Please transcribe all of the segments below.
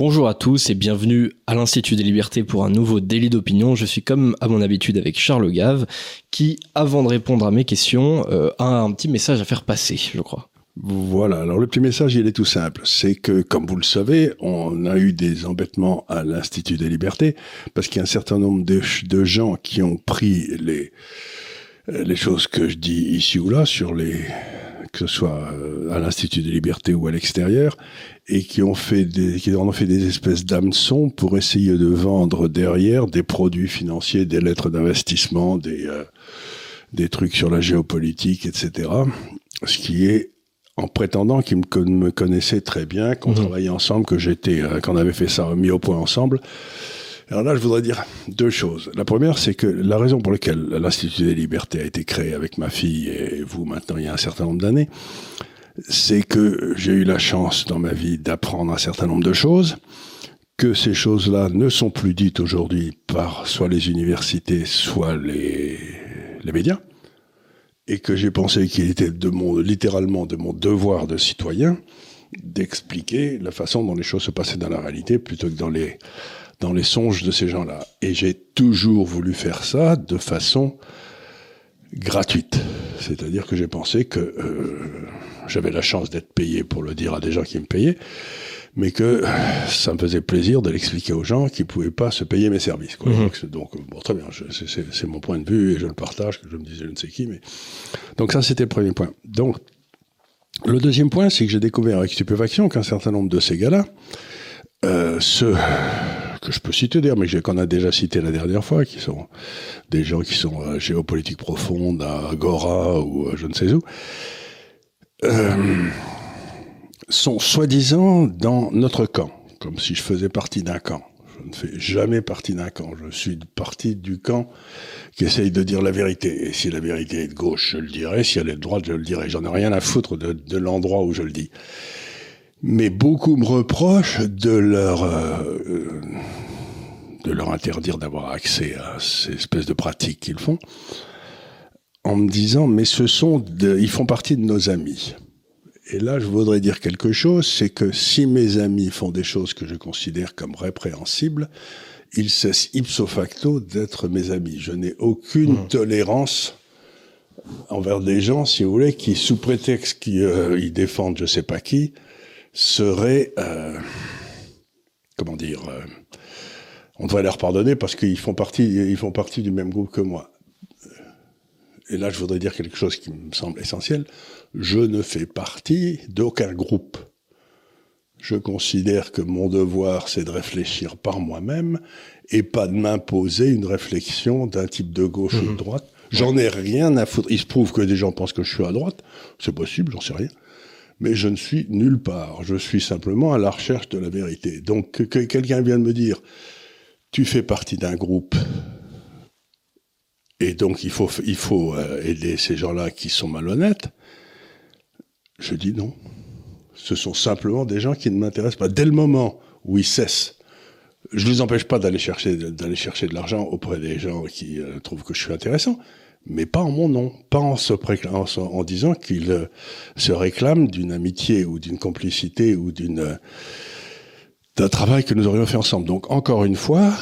Bonjour à tous et bienvenue à l'Institut des Libertés pour un nouveau délit d'opinion. Je suis comme à mon habitude avec Charles Gave qui, avant de répondre à mes questions, euh, a un petit message à faire passer, je crois. Voilà, alors le petit message, il est tout simple. C'est que, comme vous le savez, on a eu des embêtements à l'Institut des Libertés parce qu'il y a un certain nombre de, gens qui ont pris les choses que je dis ici ou là sur les que ce soit euh, à l'Institut des libertés ou à l'extérieur, et qui ont fait des, qui ont fait des espèces d'hameçons pour essayer de vendre derrière des produits financiers, des lettres d'investissement, des, euh, des trucs sur la géopolitique, etc. Ce qui est en prétendant qu'ils me, connaissaient très bien, qu'on mmh. travaillait ensemble, que j'étais, euh, qu'on avait fait ça mis au point ensemble. Alors là, je voudrais dire deux choses. La première, c'est que la raison pour laquelle l'Institut des libertés a été créé avec ma fille et vous maintenant il y a un certain nombre d'années, c'est que j'ai eu la chance dans ma vie d'apprendre un certain nombre de choses, que ces choses-là ne sont plus dites aujourd'hui par soit les universités, soit les, médias, et que j'ai pensé qu'il était de mon, littéralement de mon devoir de citoyen d'expliquer la façon dont les choses se passaient dans la réalité plutôt que dans les dans les songes de ces gens-là. Et j'ai toujours voulu faire ça de façon gratuite. C'est-à-dire que j'ai pensé que euh, j'avais la chance d'être payé pour le dire à des gens qui me payaient, mais que ça me faisait plaisir de l'expliquer aux gens qui pouvaient pas se payer mes services. Quoi. Mhm. Donc, bon, très bien, c'est mon point de vue et je le partage, que je me disais je ne sais qui. Mais... Donc ça, c'était le premier point. Donc, le deuxième point, c'est que j'ai découvert avec stupéfaction qu'un certain nombre de ces gars-là, euh, ceux que je peux citer d'ailleurs, mais qu'on a déjà cité la dernière fois, qui sont des gens qui sont euh, géopolitique à Agora ou euh, je ne sais où, euh, sont soi-disant dans notre camp, comme si je faisais partie d'un camp. Je ne fais jamais partie d'un camp. Je suis partie du camp qui essaye de dire la vérité. Et si la vérité est de gauche, je le dirai. Si elle est de droite, je le dirai. J'en ai rien à foutre de l'endroit où je le dis mais beaucoup me reprochent de leur euh, de leur interdire d'avoir accès à ces espèces de pratiques qu'ils font, en me disant mais ce sont ils font partie de nos amis. Et là, je voudrais dire quelque chose, c'est que si mes amis font des choses que je considère comme répréhensibles, ils cessent ipso facto d'être mes amis. Je n'ai aucune mmh. tolérance envers des gens, si vous voulez, qui, sous prétexte qu'ils euh, défendent je sais pas qui, serait, euh, comment dire, euh, on devrait leur pardonner parce qu'ils font partie, ils font partie du même groupe que moi. Et là, je voudrais dire quelque chose qui me semble essentiel. Je ne fais partie d'aucun groupe. Je considère que mon devoir, c'est de réfléchir par moi-même et pas de m'imposer une réflexion d'un type de gauche ou de mmh. droite. J'en ai rien à foutre. Il se prouve que des gens pensent que je suis à droite. C'est possible, j'en sais rien mais je ne suis nulle part. Je suis simplement à la recherche de la vérité. Donc que, quelqu'un vienne me dire, tu fais partie d'un groupe, et donc il faut, euh, aider ces gens-là qui sont malhonnêtes, je dis non. Ce sont simplement des gens qui ne m'intéressent pas. Dès le moment où ils cessent, je ne les empêche pas d'aller chercher, d'aller chercher de l'argent auprès des gens qui euh, trouvent que je suis intéressant, mais pas en mon nom, pas en, se en, disant qu'il euh, se réclame d'une amitié ou d'une complicité ou euh, d'un travail que nous aurions fait ensemble. Donc encore une fois,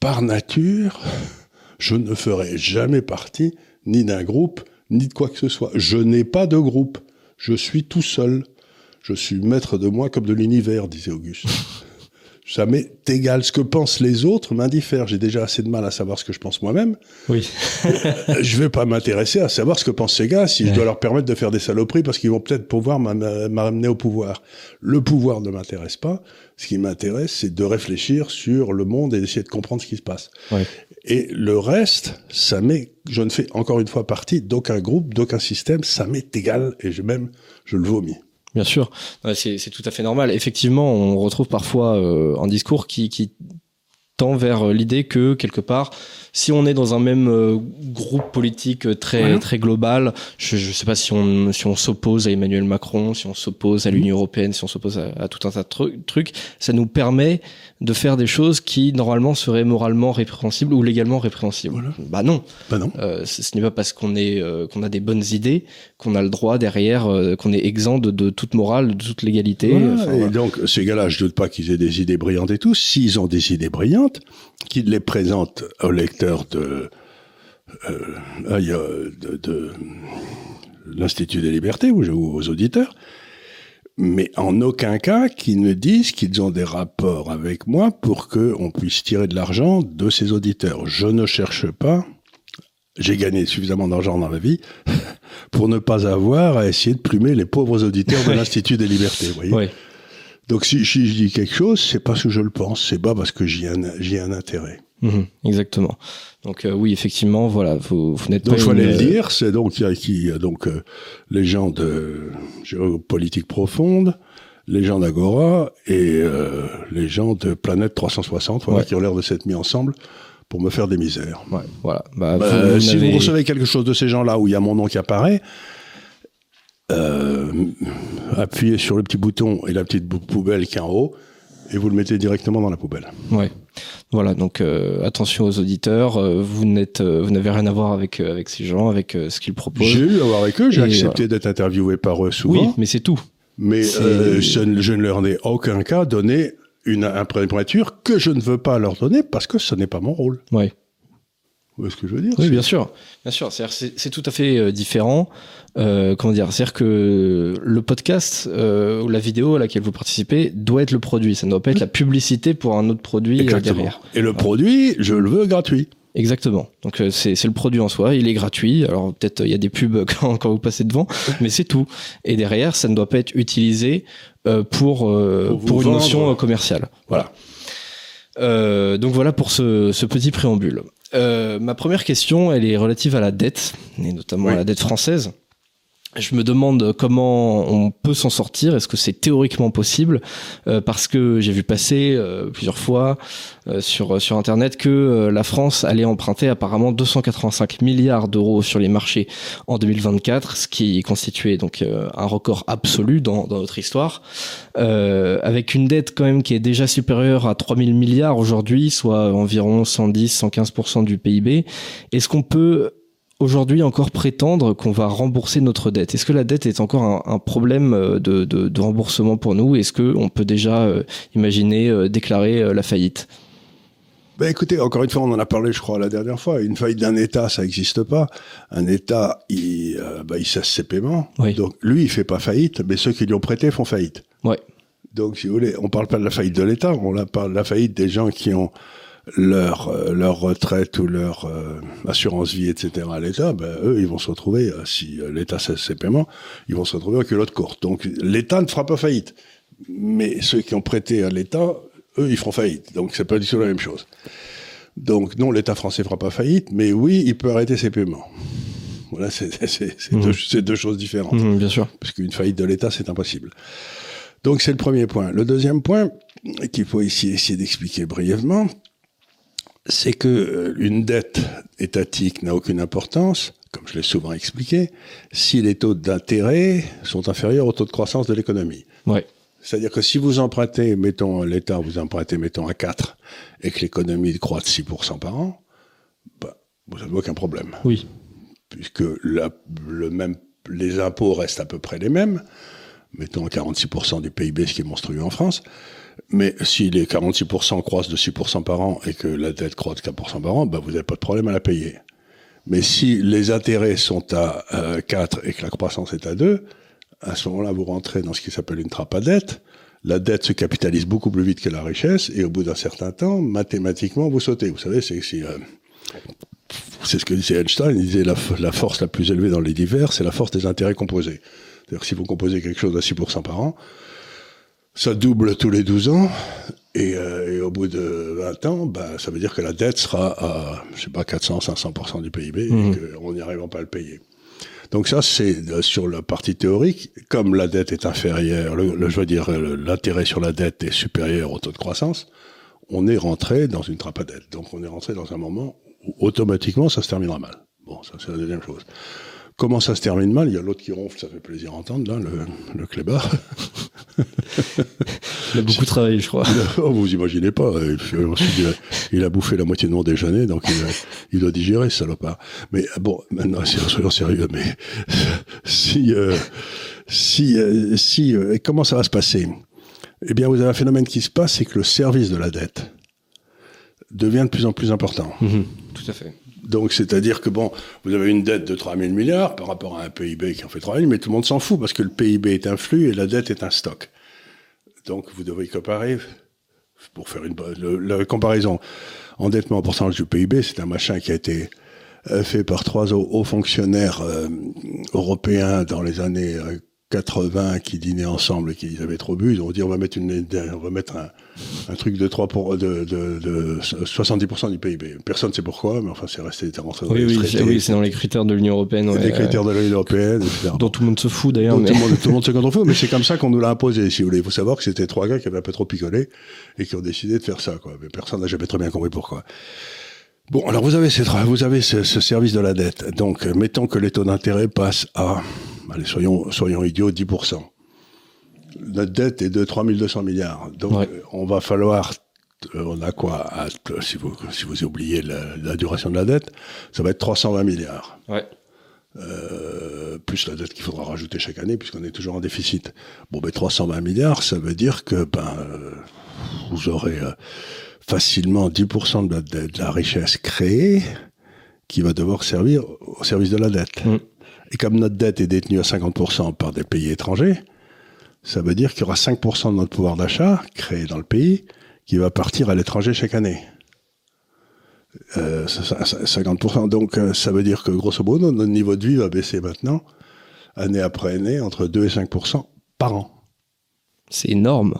par nature, je ne ferai jamais partie ni d'un groupe, ni de quoi que ce soit. Je n'ai pas de groupe. Je suis tout seul. Je suis maître de moi comme de l'univers, disait Auguste ça m'est égal. Ce que pensent les autres m'indiffère. J'ai déjà assez de mal à savoir ce que je pense moi-même. Oui. je vais pas m'intéresser à savoir ce que pensent ces gars si je dois leur permettre de faire des saloperies parce qu'ils vont peut-être pouvoir m'amener au pouvoir. Le pouvoir ne m'intéresse pas. Ce qui m'intéresse, c'est de réfléchir sur le monde et d'essayer de comprendre ce qui se passe. Et le reste, ça m'est, je ne fais encore une fois partie d'aucun groupe, d'aucun système. Ça m'est égal et je même, je le vomis. Bien sûr, c'est tout à fait normal. Effectivement, on retrouve parfois euh, un discours qui, qui tend vers l'idée que quelque part, si on est dans un même euh, groupe politique euh, très très global, je ne sais pas si on si on s'oppose à Emmanuel Macron, si on s'oppose à l'Union européenne, si on s'oppose à, tout un tas de trucs, ça nous permet de faire des choses qui normalement seraient moralement répréhensibles ou légalement répréhensibles. Bah non. Bah non. Euh, ce, n'est pas parce qu'on est qu'on a des bonnes idées qu'on a le droit derrière qu'on est exempt de, toute morale, de toute légalité. et donc ces gars-là, je doute pas qu'ils aient des idées brillantes et tout. S'ils ont des idées brillantes, qu'ils les présentent aux lecteurs de, euh, de, l'Institut des libertés ou aux auditeurs, mais en aucun cas qu'ils ne disent qu'ils ont des rapports avec moi pour qu'on puisse tirer de l'argent de ces auditeurs. Je ne cherche pas, j'ai gagné suffisamment d'argent dans la vie pour ne pas avoir à essayer de plumer les pauvres auditeurs de l'Institut des libertés. Vous voyez Donc si, je dis quelque chose, c'est parce que je le pense, c'est pas parce que j'ai un, un intérêt. Mhm, exactement. Donc euh, oui, effectivement, voilà, vous, vous n'êtes pas. Donc je voulais le dire, c'est donc il y a qui donc euh, les gens de géopolitique profonde, les gens d'Agora et euh, les gens de Planète 360, voilà, qui ont l'air de s'être mis ensemble pour me faire des misères. Ouais, voilà. Bah, bah si vous recevez quelque chose de ces gens-là où il y a mon nom qui apparaît, appuyez sur le petit bouton et la petite poubelle qui est en haut et vous le mettez directement dans la poubelle. Ouais. Voilà, donc euh, attention aux auditeurs, euh, vous n'êtes, euh, vous n'avez rien à voir avec avec ces gens, avec ce qu'ils proposent. J'ai eu à voir avec eux, j'ai accepté d'être interviewé par eux souvent. Oui, mais c'est tout. Mais je, ne leur ai aucun cas donné une imprimature que je ne veux pas leur donner parce que ce n'est pas mon rôle. Oui. Vous voyez ce que je veux dire Oui, bien sûr, bien sûr. C'est tout à fait euh, différent. Euh, comment dire? C'est-à-dire que le podcast euh, ou la vidéo à laquelle vous participez doit être le produit. Ça ne doit pas être la publicité pour un autre produit derrière. Et le produit, je le veux gratuit. Exactement. Donc c'est le produit en soi, il est gratuit. Alors peut-être il y a des pubs quand, quand vous passez devant, mais c'est tout. Et derrière, ça ne doit pas être utilisé pour pour, une notion commerciale. Voilà. donc voilà pour ce, ce petit préambule. Euh, ma première question, elle est relative à la dette, et notamment à la dette française. Je me demande comment on peut s'en sortir. Est-ce que c'est théoriquement possible? Euh, Parce que j'ai vu passer euh, plusieurs fois euh, sur sur internet que la France allait emprunter apparemment 285 milliards d'euros sur les marchés en 2024, ce qui constituait donc un record absolu dans, dans notre histoire, avec une dette quand même qui est déjà supérieure à 3000 milliards aujourd'hui, soit environ 110-115% du PIB. Est-ce qu'on peut aujourd'hui encore prétendre qu'on va rembourser notre dette? Est-ce que la dette est encore un, problème euh, de, remboursement pour nous? Est-ce qu'on peut déjà euh, imaginer euh, déclarer la faillite? Ben écoutez, encore une fois, on en a parlé, je crois, la dernière fois. Une faillite d'un État, ça n'existe pas. Un État, il, ben, il cesse ses paiements. Donc, lui, il fait pas faillite, mais ceux qui lui ont prêté font faillite. Ouais. Donc, si vous voulez, on parle pas de la faillite de l'État, on parle de la faillite des gens qui ont leur euh, leur retraite ou leur euh, assurance vie, etc. à l'État, ben, eux, ils vont se retrouver, euh, si l'État cesse ses paiements, ils vont se retrouver en culotte courte. Donc l'État ne fera pas faillite. Mais ceux qui ont prêté à l'État, eux, ils feront faillite. Donc c'est pas du tout la même chose. Donc non, l'État français fera pas faillite, mais oui, il peut arrêter ses paiements. Voilà, c'est mmh. deux, deux, choses différentes. Mmh, bien sûr. Parce qu'une faillite de l'État, c'est impossible. Donc c'est le premier point. Le deuxième point, qu'il faut ici essayer d'expliquer brièvement, c'est que euh, une dette étatique n'a aucune importance, comme je l'ai souvent expliqué, si les taux d'intérêt sont inférieurs au taux de croissance de l'économie. Ouais. C'est-à-dire que si vous empruntez, mettons, l'État vous empruntez, mettons, à 4, et que l'économie croît de 6% par an, bah, vous n'avez aucun problème. Oui. Puisque la, le même, les impôts restent à peu près les mêmes, mettons 46% du PIB, ce qui est monstrueux en France, mais si les 46% croissent de 6% par an et que la dette croît de 4% par an, ben vous n'avez pas de problème à la payer. Mais si les intérêts sont à 4 euh, et que la croissance est à 2, à ce moment-là, vous rentrez dans ce qui s'appelle une trappe à dette. La dette se capitalise beaucoup plus vite que la richesse et au bout d'un certain temps, mathématiquement, vous sautez. Vous savez, c'est. Euh, ce que disait Einstein, il disait la, la force la plus élevée dans les divers, c'est la force des intérêts composés. C'est-à-dire si vous composez quelque chose à 6% par an, ça double tous les 12 ans, et, euh, et, au bout de 20 ans, bah, ça veut dire que la dette sera à, je sais pas, 400, 500% du PIB, et mmh. qu'on n'y arrivera pas à le payer. Donc ça, c'est euh, sur la partie théorique, comme la dette est inférieure, le, je veux dire, l'intérêt sur la dette est supérieur au taux de croissance, on est rentré dans une trappe à dette. Donc on est rentré dans un moment automatiquement, ça se terminera mal. Bon, ça c'est la deuxième chose. Comment ça se termine mal? Il y a l'autre qui ronfle, ça fait plaisir à entendre, là, le, le clébard. il a beaucoup travaillé, je crois. Oh, vous imaginez pas. il, a, bouffé la moitié de mon déjeuner, donc il, doit digérer, ce salopard. Mais bon, maintenant, soyons sérieux, mais si, euh, si, euh, si, euh, comment ça va se passer? Eh bien, vous avez un phénomène qui se passe, c'est que le service de la dette devient de plus en plus important. Mhm. tout à fait. Donc, c'est-à-dire que, bon, vous avez une dette de 3 000 milliards par rapport à un PIB qui en fait 3 000, mais tout le monde s'en fout parce que le PIB est un flux et la dette est un stock. Donc, vous devez comparer, pour faire une la comparaison, endettement en pourcentage du PIB, c'est un machin qui a été euh, fait par trois hauts fonctionnaires euh, européens dans les années euh, 80 qui dînaient ensemble et qui avaient trop bu, ils ont dit on va mettre une, on va mettre un, un truc de 3 pour, de, de, de 70% du PIB. Personne ne sait pourquoi, mais enfin c'est resté rentré dans oui, les oui, oui, c'est dans les critères de l'Union européenne. Ouais, les critères de l'Union européenne, etc. Dont tout le monde se fout d'ailleurs. Mais... Tout, le monde, tout le monde se contrefou, mais c'est comme ça qu'on nous l'a imposé, si vous voulez. Il faut savoir que c'était trois gars qui avaient un peu trop picolé et qui ont décidé de faire ça, quoi. Mais personne n'a jamais très bien compris pourquoi. Bon, alors vous avez, ces, vous avez ce, ce service de la dette. Donc, mettons que les taux d'intérêt passent à allez, soyons, soyons idiots, 10%. Notre dette est de 3200 milliards. Donc, on va falloir, euh, on a quoi, si vous, si vous oubliez la, duration de la dette, ça va être 320 milliards. Ouais. Euh, plus la dette qu'il faudra rajouter chaque année, puisqu'on est toujours en déficit. Bon, ben 320 milliards, ça veut dire que ben euh, vous aurez facilement 10% de la, de la, richesse créée qui va devoir servir au service de la dette. Mm. Et comme notre dette est détenue à 50% par des pays étrangers, ça veut dire qu'il y aura 5% de notre pouvoir d'achat créé dans le pays qui va partir à l'étranger chaque année. Euh, 50%. Donc euh, ça veut dire que grosso modo, notre niveau de vie va baisser maintenant, année après année, entre 2 et 5% par an. C'est énorme.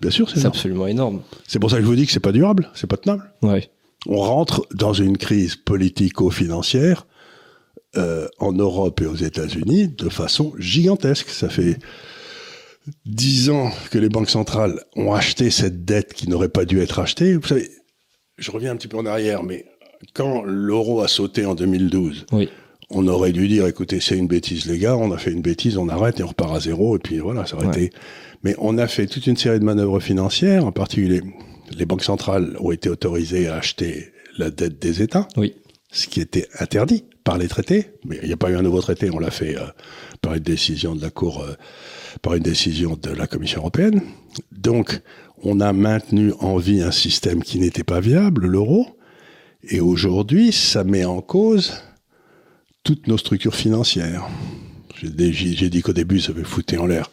Bien sûr, c'est absolument énorme. C'est pour ça que je vous dis que c'est pas durable, c'est pas tenable. Ouais. On rentre dans une crise politico-financière euh, en Europe et aux États-Unis de façon gigantesque. Ça fait dix ans que les banques centrales ont acheté cette dette qui n'aurait pas dû être achetée. Vous savez, je reviens un petit peu en arrière, mais quand l'euro a sauté en 2012, on aurait dû dire, écoutez, c'est une bêtise, les gars, on a fait une bêtise, on arrête et on repart à zéro, et puis voilà, ça aurait été... Mais on a fait toute une série de manœuvres financières, en particulier les banques centrales ont été autorisées à acheter la dette des États, oui. ce qui était interdit par les traités, mais il n'y a pas eu un nouveau traité, on l'a fait euh, par une décision de la Cour, euh, par une décision de la Commission européenne. Donc, on a maintenu en vie un système qui n'était pas viable, l'euro, et aujourd'hui, ça met en cause toutes nos structures financières. J'ai dit qu'au début, ça avait foutu en l'air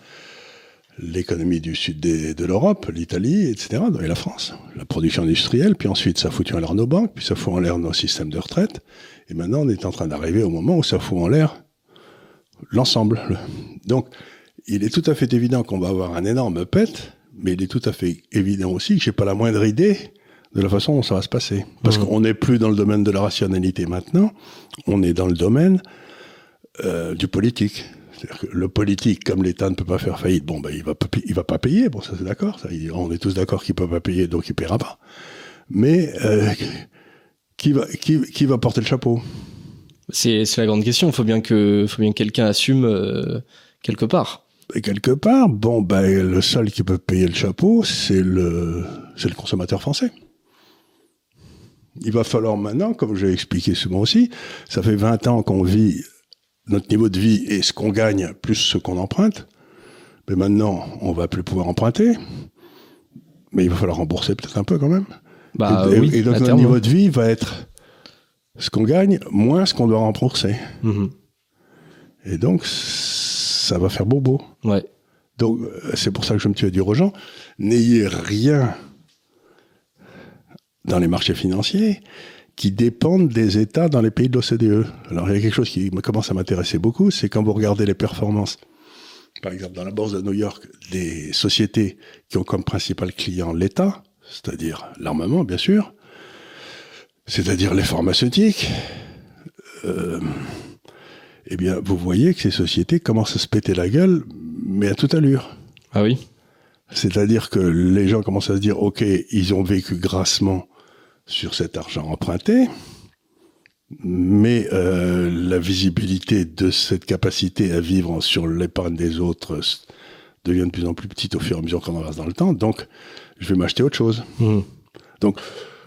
l'économie du sud de l'Europe, l'Italie, etc., et la France, la production industrielle, puis ensuite ça a foutu en l'air nos banques, puis ça fout en l'air nos systèmes de retraite, et maintenant, on est en train d'arriver au moment où ça fout en l'air l'ensemble. Donc, il est tout à fait évident qu'on va avoir un énorme pet, mais il est tout à fait évident aussi que j'ai pas la moindre idée de la façon dont ça va se passer. Parce mmh. qu'on n'est plus dans le domaine de la rationalité maintenant, on est dans le domaine euh, du politique. Que le politique, comme l'État ne peut pas faire faillite, bon, ben, il va, il va pas payer. Bon, ça c'est d'accord. On est tous d'accord qu'il peut pas payer, donc il paiera pas. Mais euh, qui va, qui, va porter le chapeau? C'est la grande question. Il faut bien que, faut bien quelqu'un assume euh, quelque part. Et quelque part, bon, ben, le seul qui peut payer le chapeau, c'est le, le consommateur français. Il va falloir maintenant, comme j'ai expliqué souvent aussi, ça fait 20 ans qu'on vit notre niveau de vie et ce qu'on gagne plus ce qu'on emprunte. Mais maintenant, on va plus pouvoir emprunter. Mais il va falloir rembourser peut-être un peu quand même. Bah, et, oui, et donc notre niveau de vie va être ce qu'on gagne moins ce qu'on doit rembourser. Mhm. Et donc ça va faire bobo. Ouais. Donc c'est pour ça que je me tue à dire aux gens n'ayez rien dans les marchés financiers qui dépendent des États dans les pays de l'OCDE. Alors il y a quelque chose qui commence à m'intéresser beaucoup, c'est quand vous regardez les performances, par exemple dans la bourse de New York, des sociétés qui ont comme principal client l'État, c'est-à-dire l'armement, bien sûr, c'est-à-dire les pharmaceutiques, euh, eh bien, vous voyez que ces sociétés commencent à se péter la gueule, mais à toute allure. Ah oui C'est-à-dire que les gens commencent à se dire, OK, ils ont vécu grassement sur cet argent emprunté, mais euh, la visibilité de cette capacité à vivre sur l'épargne des autres devient de plus en plus petite au fur et à mesure qu'on avance dans le temps. Donc, je vais m'acheter autre chose. Mmh. Donc,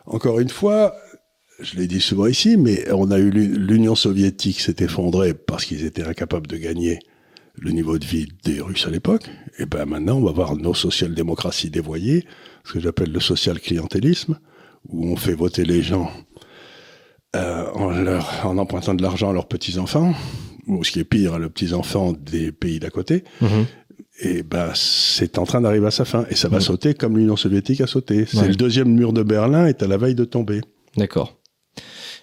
encore une fois, je l'ai dit souvent ici, mais on a eu l'Union soviétique s'est effondrée parce qu'ils étaient incapables de gagner le niveau de vie des Russes à l'époque. Et ben maintenant, on va voir nos social-démocraties dévoyées, ce que j'appelle le social-clientélisme, où on fait voter les gens euh, en, leur, en empruntant de l'argent à leurs petits-enfants, ou ce qui est pire, à leurs petits-enfants des pays d'à côté. Mhm. Et ben, c'est en train d'arriver à sa fin. Et ça va sauter comme l'Union soviétique a sauté. C'est le deuxième mur de Berlin est à la veille de tomber. D'accord.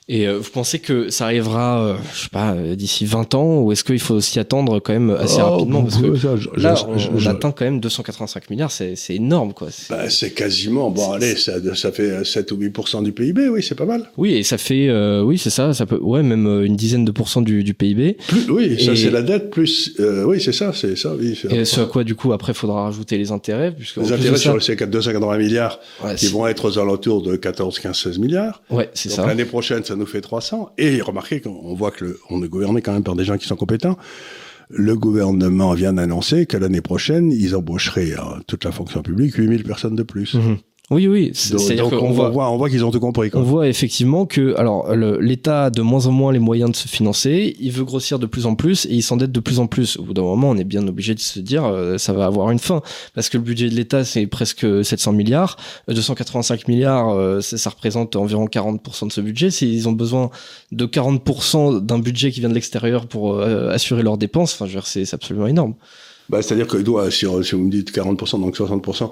Et euh, vous pensez que ça arrivera, euh, je sais pas, euh, d'ici 20 ans, ou est-ce qu'il faut s'y attendre quand même assez oh, rapidement? Parce que là, on, atteint quand même 285 milliards, c'est énorme, quoi. C'est bah, quasiment, bon, allez, ça, ça, fait 7 ou 8% du PIB, oui, c'est pas mal. Oui, et ça fait, oui, c'est ça, ça peut, ouais, même une dizaine de pourcents du, du PIB. Plus, oui, ça c'est la dette, plus, oui, c'est ça, c'est ça, oui. Et ce à quoi, du coup, après, il faudra rajouter les intérêts, puisque. Les intérêts sur ces 280 milliards, qui vont être aux alentours de 14, 15, 16 milliards. Ouais, c'est ça. L'année prochaine, ça nous fait 300. Et remarquez qu'on voit que le, on est gouverné quand même par des gens qui sont compétents. Le gouvernement vient d'annoncer que l'année prochaine, ils embaucheraient euh, toute la fonction publique 8000 personnes de plus. Mhm. Oui, oui. Donc, on, voit, on voit qu'ils ont tout compris. On voit effectivement que, alors, l'État a de moins en moins les moyens de se financer. Il veut grossir de plus en plus et il s'endette de plus en plus. Au bout d'un moment, on est bien obligé de se dire, euh, ça va avoir une fin, parce que le budget de l'État c'est presque 700 milliards, 285 euh, milliards, euh, ça, représente environ 40% de ce budget. S'ils ont besoin de 40% d'un budget qui vient de l'extérieur pour assurer leurs dépenses, enfin, je veux dire, c'est absolument énorme. Bah, c'est-à-dire que doit, si, si vous me dites 40%, donc 60%.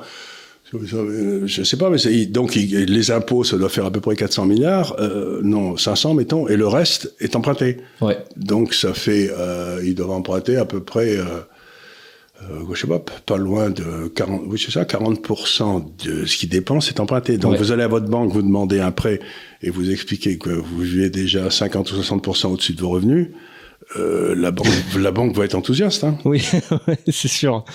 Je sais pas, mais donc les impôts, ça doit faire à peu près 400 milliards, euh, non 500 mettons, et le reste est emprunté. Ouais. Donc ça fait, euh, ils doivent emprunter à peu près, euh, euh, je sais pas, pas loin de 40, oui c'est ça, 40% de ce qu'ils dépensent est emprunté. Donc vous allez à votre banque, vous demandez un prêt et vous expliquez que vous vivez déjà 50 ou 60% au-dessus de vos revenus. Euh, la banque, la banque va être enthousiaste. Hein. Oui, c'est sûr.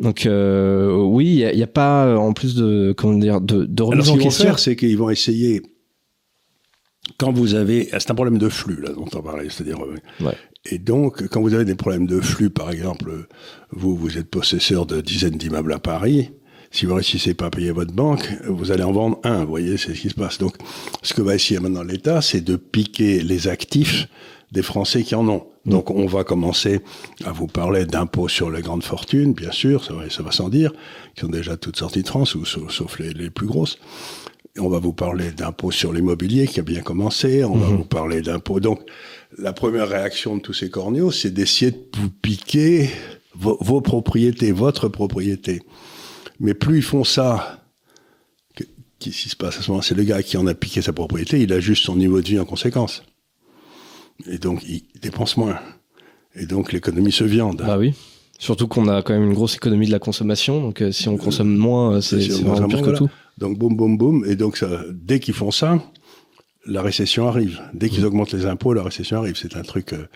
Donc euh, oui, il n'y a, pas en plus de comment dire de, de remise Alors, ce qu'ils vont faire, c'est qu'ils vont essayer quand vous avez, c'est un problème de flux là dont on parlait, c'est-à-dire ouais. et donc quand vous avez des problèmes de flux, par exemple, vous vous êtes possesseur de dizaines d'immeubles à Paris, si vous réussissez pas à payer votre banque, vous allez en vendre un. Vous voyez, c'est ce qui se passe. Donc, ce que va essayer maintenant l'État, c'est de piquer les actifs des Français qui en ont. Donc on va commencer à vous parler d'impôts sur les grandes fortunes, bien sûr, ça va, ça va sans dire, qui sont déjà toutes sorties de France, ou sauf, les, les, plus grosses. on va vous parler d'impôts sur l'immobilier qui a bien commencé, on va mhm. vous parler d'impôts. Donc la première réaction de tous ces corneaux, c'est d'essayer de vous piquer vos, vos, propriétés, votre propriété. Mais plus ils font ça, qu'est-ce qui se passe à ce moment? C'est le gars qui en a piqué sa propriété, il ajuste son niveau de vie en conséquence. Et donc, ils dépensent moins. Et donc, l'économie se viande. Bah oui. Surtout qu'on a quand même une grosse économie de la consommation. Donc, euh, si on consomme moins, euh, c'est vraiment pire que tout. Donc, boum, boum, boum. Et donc, ça, dès qu'ils font ça, la récession arrive. Dès qu'ils mmh. augmentent les impôts, la récession arrive. C'est un truc. Euh,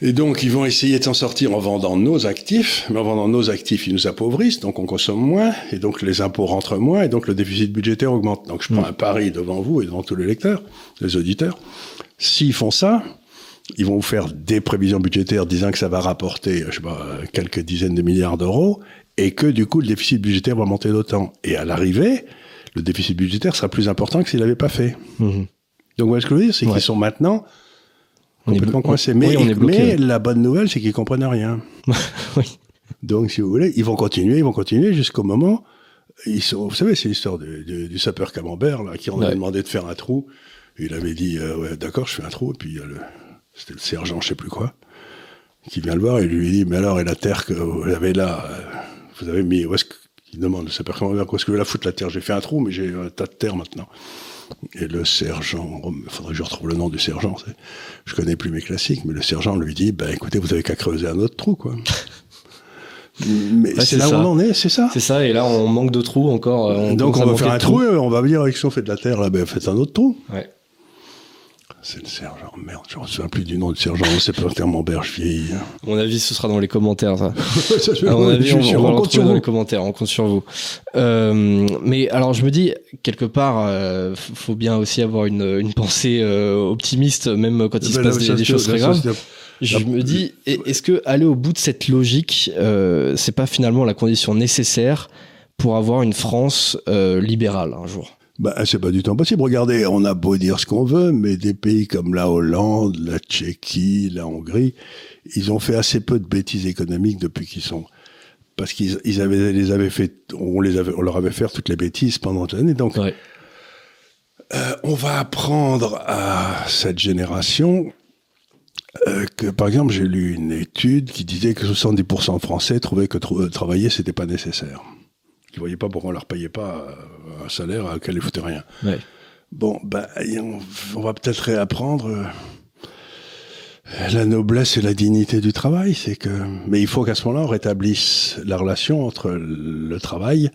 et donc, ils vont essayer de s'en sortir en vendant nos actifs, mais en vendant nos actifs, ils nous appauvrissent, donc on consomme moins, et donc les impôts rentrent moins, et donc le déficit budgétaire augmente. Donc, je prends mmh. un pari devant vous et devant tous les lecteurs, les auditeurs. S'ils font ça, ils vont vous faire des prévisions budgétaires disant que ça va rapporter, je sais pas, quelques dizaines de milliards d'euros, et que du coup le déficit budgétaire va monter d'autant. Et à l'arrivée, le déficit budgétaire sera plus important que s'il l'avait pas fait. Mhm. Donc, vous ce que je veux dire, c'est qu'ils sont maintenant complètement coincés. Mais, mais la bonne nouvelle, c'est qu'ils comprennent rien. oui. Donc, si vous voulez, ils vont continuer, ils vont continuer jusqu'au moment. Ils sont, vous savez, c'est l'histoire du, du, sapeur camembert là, qui en a demandé de faire un trou il avait dit, euh, ouais, d'accord, je fais un trou. Et puis, il le, c'était le sergent, je sais plus quoi, qui vient le voir et lui dit, mais alors, et la terre que vous avez là, euh, vous avez mis, où est-ce qu'il demande, ça peut comment est-ce que vous la foutre la terre? J'ai fait un trou, mais j'ai un tas de terre maintenant. Et le sergent, il faudrait que je retrouve le nom du sergent. Je connais plus mes classiques, mais le sergent lui dit, ben écoutez, vous avez qu'à creuser un autre trou, quoi. Mais c'est là où on en est, c'est ça C'est ça, et là on manque de trous encore. Donc on va faire un trou, on va dire, avec si on fait de la terre, là, ben faites un autre trou. Ouais. C'est le sergent. Merde, je ne me souviens plus du nom du sergent. C'est pas tellement berge vieilli. À mon avis, ce sera dans les commentaires, ça. à mon avis, on, on, compte sur dans les commentaires. On compte sur vous. Euh, mais alors, je me dis, quelque part, euh, faut bien aussi avoir une, une pensée euh, optimiste, même quand il se passe des, choses très graves. Je me dis, est-ce que aller au bout de cette logique, euh, c'est pas finalement la condition nécessaire pour avoir une France libérale un jour? Bah, c'est pas du tout impossible. Regardez, on a beau dire ce qu'on veut, mais des pays comme la Hollande, la Tchéquie, la Hongrie, ils ont fait assez peu de bêtises économiques depuis qu'ils sont, parce qu'ils ils avaient, les avaient fait, on les avait, on leur avait fait toutes les bêtises pendant des années. Donc, ouais. euh, on va apprendre à cette génération euh, que, par exemple, j'ai lu une étude qui disait que 70% de Français trouvaient que travailler c'était pas nécessaire qui voyaient pas pourquoi on leur payait pas euh, un salaire à auquel ils foutaient rien. Bon, ben, on, va peut-être réapprendre euh, la noblesse et la dignité du travail. C'est que, mais il faut qu'à ce moment-là, on rétablisse la relation entre le travail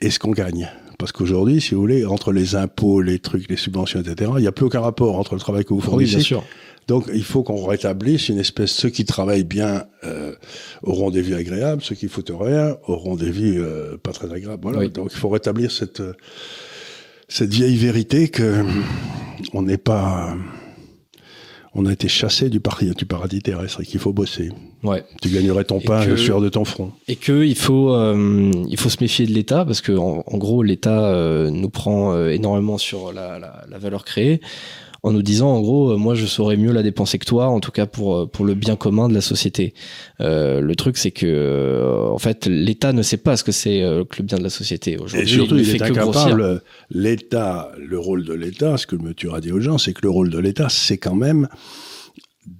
et ce qu'on gagne. Parce qu'aujourd'hui, si vous voulez, entre les impôts, les trucs, les subventions, etc., il n'y a plus aucun rapport entre le travail que vous fournissez oui. Donc il faut qu'on rétablisse une espèce, ceux qui travaillent bien euh, auront des vies agréables, ceux qui foutent rien auront des vies euh, pas très agréables. Voilà. Donc il faut rétablir cette cette vieille vérité que on n'est pas on a été chassé du, paradis, du paradis terrestre et qu'il faut bosser. Ouais. Tu gagnerais ton pain à la sueur de ton front. Et que il faut, euh, il faut se méfier de l'État parce que en, en gros l'État euh, nous prend euh, énormément sur la, la, la, valeur créée en nous disant en gros euh, moi je saurais mieux la dépenser que toi en tout cas pour euh, pour le bien commun de la société. Euh, le truc c'est que en fait l'État ne sait pas ce que c'est que le bien de la société. Aujourd'hui surtout il, il, est incapable l'État le rôle de l'État ce que le monsieur a dit aux gens c'est que le rôle de l'État c'est quand même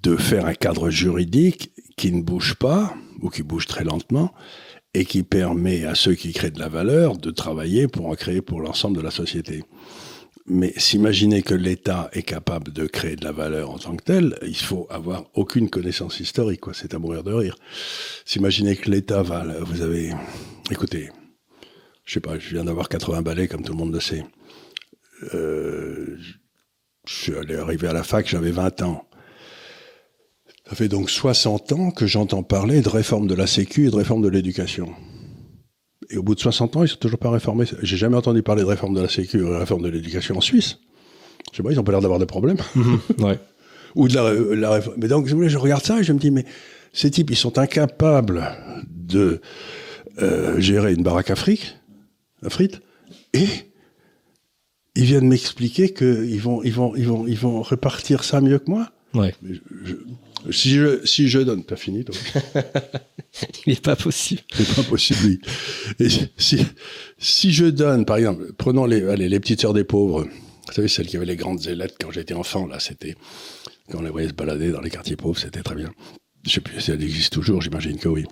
de faire un cadre juridique qui ne bouge pas ou qui bouge très lentement et qui permet à ceux qui créent de la valeur de travailler pour en créer pour l'ensemble de la société. Mais s'imaginer que l'État est capable de créer de la valeur en tant que tel, il faut avoir aucune connaissance historique, quoi. C'est à mourir de rire. S'imaginer que l'État va, vous avez, écoutez, je sais pas, je viens d'avoir 80 balais, comme tout le monde le sait. Euh, je suis allé arriver à la fac, j'avais 20 ans. Ça fait donc 60 ans que j'entends parler de réforme de la Sécu et de réforme de l'éducation. Et au bout de 60 ans, ils sont toujours pas réformés. J'ai jamais entendu parler de réforme de la sécu ou de réforme de l'éducation en Suisse. Je sais pas, ils ont pas l'air d'avoir des problèmes. Mhm. ouais. ou de la, la réforme. Mais donc, je regarde ça et je me dis, mais ces types, ils sont incapables de euh, gérer une baraque afrique, à frites, et ils viennent m'expliquer qu'ils vont, ils vont, ils vont, ils vont repartir ça mieux que moi. Ouais. Mais je, si je, si je donne, t'as fini, toi. Il n'est pas possible. C'est pas possible, oui. Et si, si je donne, par exemple, prenons les, allez, les petites sœurs des pauvres. Vous savez, celles qui avaient les grandes ailettes quand j'étais enfant, là, c'était, quand on les voyait se balader dans les quartiers pauvres, c'était très bien. Je sais plus si elles existent toujours, j'imagine que oui.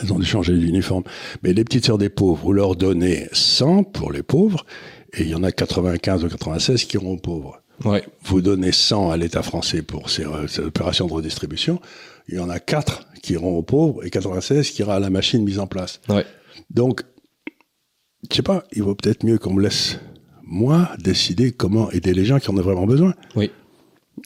Elles ont dû changer d'uniforme. Mais les petites sœurs des pauvres, vous leur donnez 100 pour les pauvres, et il y en a 95 ou 96 qui iront aux pauvres. Ouais. Vous donnez 100 à l'État français pour ces, ces, opérations de redistribution. Il y en a 4 qui iront aux pauvres et 96 qui ira à la machine mise en place. Ouais. Donc, je sais pas, il vaut peut-être mieux qu'on me laisse, moi, décider comment aider les gens qui en ont vraiment besoin. Oui.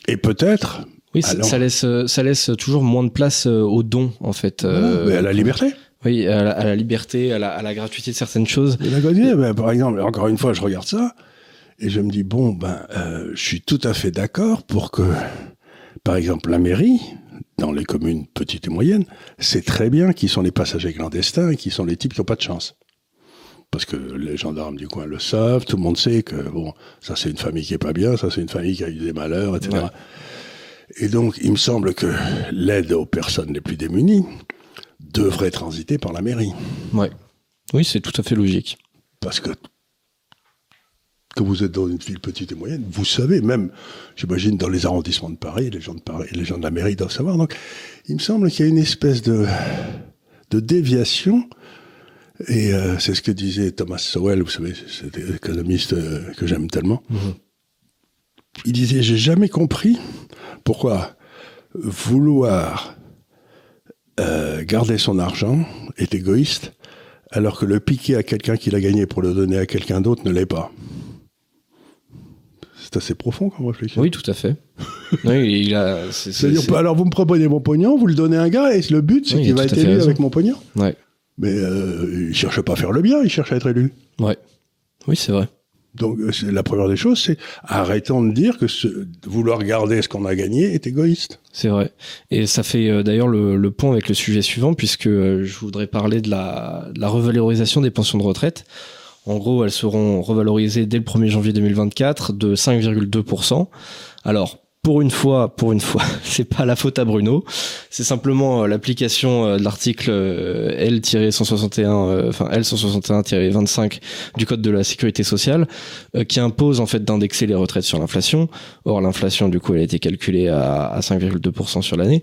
Et peut-être. Oui, ça laisse, ça laisse toujours moins de place euh, aux dons, en fait. Euh, mais à la liberté. Oui, à la, à la liberté, à la, à la, gratuité de certaines choses. La gratuité, ben, par exemple, encore une fois, je regarde ça. Et je me dis, bon, ben, euh, je suis tout à fait d'accord pour que, par exemple, la mairie, dans les communes petites et moyennes, c'est très bien qui sont les passagers clandestins et qui sont les types qui n'ont pas de chance. Parce que les gendarmes du coin le savent, tout le monde sait que, bon, ça c'est une famille qui est pas bien, ça c'est une famille qui a eu des malheurs, etc. Ouais. Et donc, il me semble que l'aide aux personnes les plus démunies devrait transiter par la mairie. Ouais. Oui, c'est tout à fait logique. Parce que que vous êtes dans une ville petite et moyenne, vous savez, même, j'imagine, dans les arrondissements de Paris, les gens de Paris, les gens de la mairie doivent savoir. Donc, il me semble qu'il y a une espèce de, de déviation. Et euh, c'est ce que disait Thomas Sowell, vous savez, cet économiste euh, que j'aime tellement. -hmm. Il disait, j'ai jamais compris pourquoi vouloir euh, garder son argent est égoïste, alors que le piquer à quelqu'un qui l'a gagné pour le donner à quelqu'un d'autre ne l'est pas. C'est assez profond comme réflexion. Oui, tout à fait. oui, il a. C'est-à-dire, alors vous me proposez mon pognon, vous le donnez à un gars, et le but, c'est qu'il va être élu avec mon pognon. Ouais. Mais euh, il cherche pas à faire le bien, il cherche à être élu. Ouais. Oui, c'est vrai. Donc euh, la première des choses, c'est arrêtons de dire que vouloir garder ce qu'on a gagné est égoïste. C'est vrai. Et ça fait euh, d'ailleurs le, le, pont avec le sujet suivant, puisque euh, je voudrais parler de la, de la revalorisation des pensions de retraite. En gros, elles seront revalorisées dès le 1er janvier 2024 de 5,2%. Alors, pour une fois, pour une fois, c'est pas la faute à Bruno, c'est simplement euh, l'application euh, de l'article euh, L-161, enfin L161-25 du code de la sécurité sociale qui impose en fait d'indexer les retraites sur l'inflation. Or l'inflation du coup elle a été calculée à, à 5,2% sur l'année.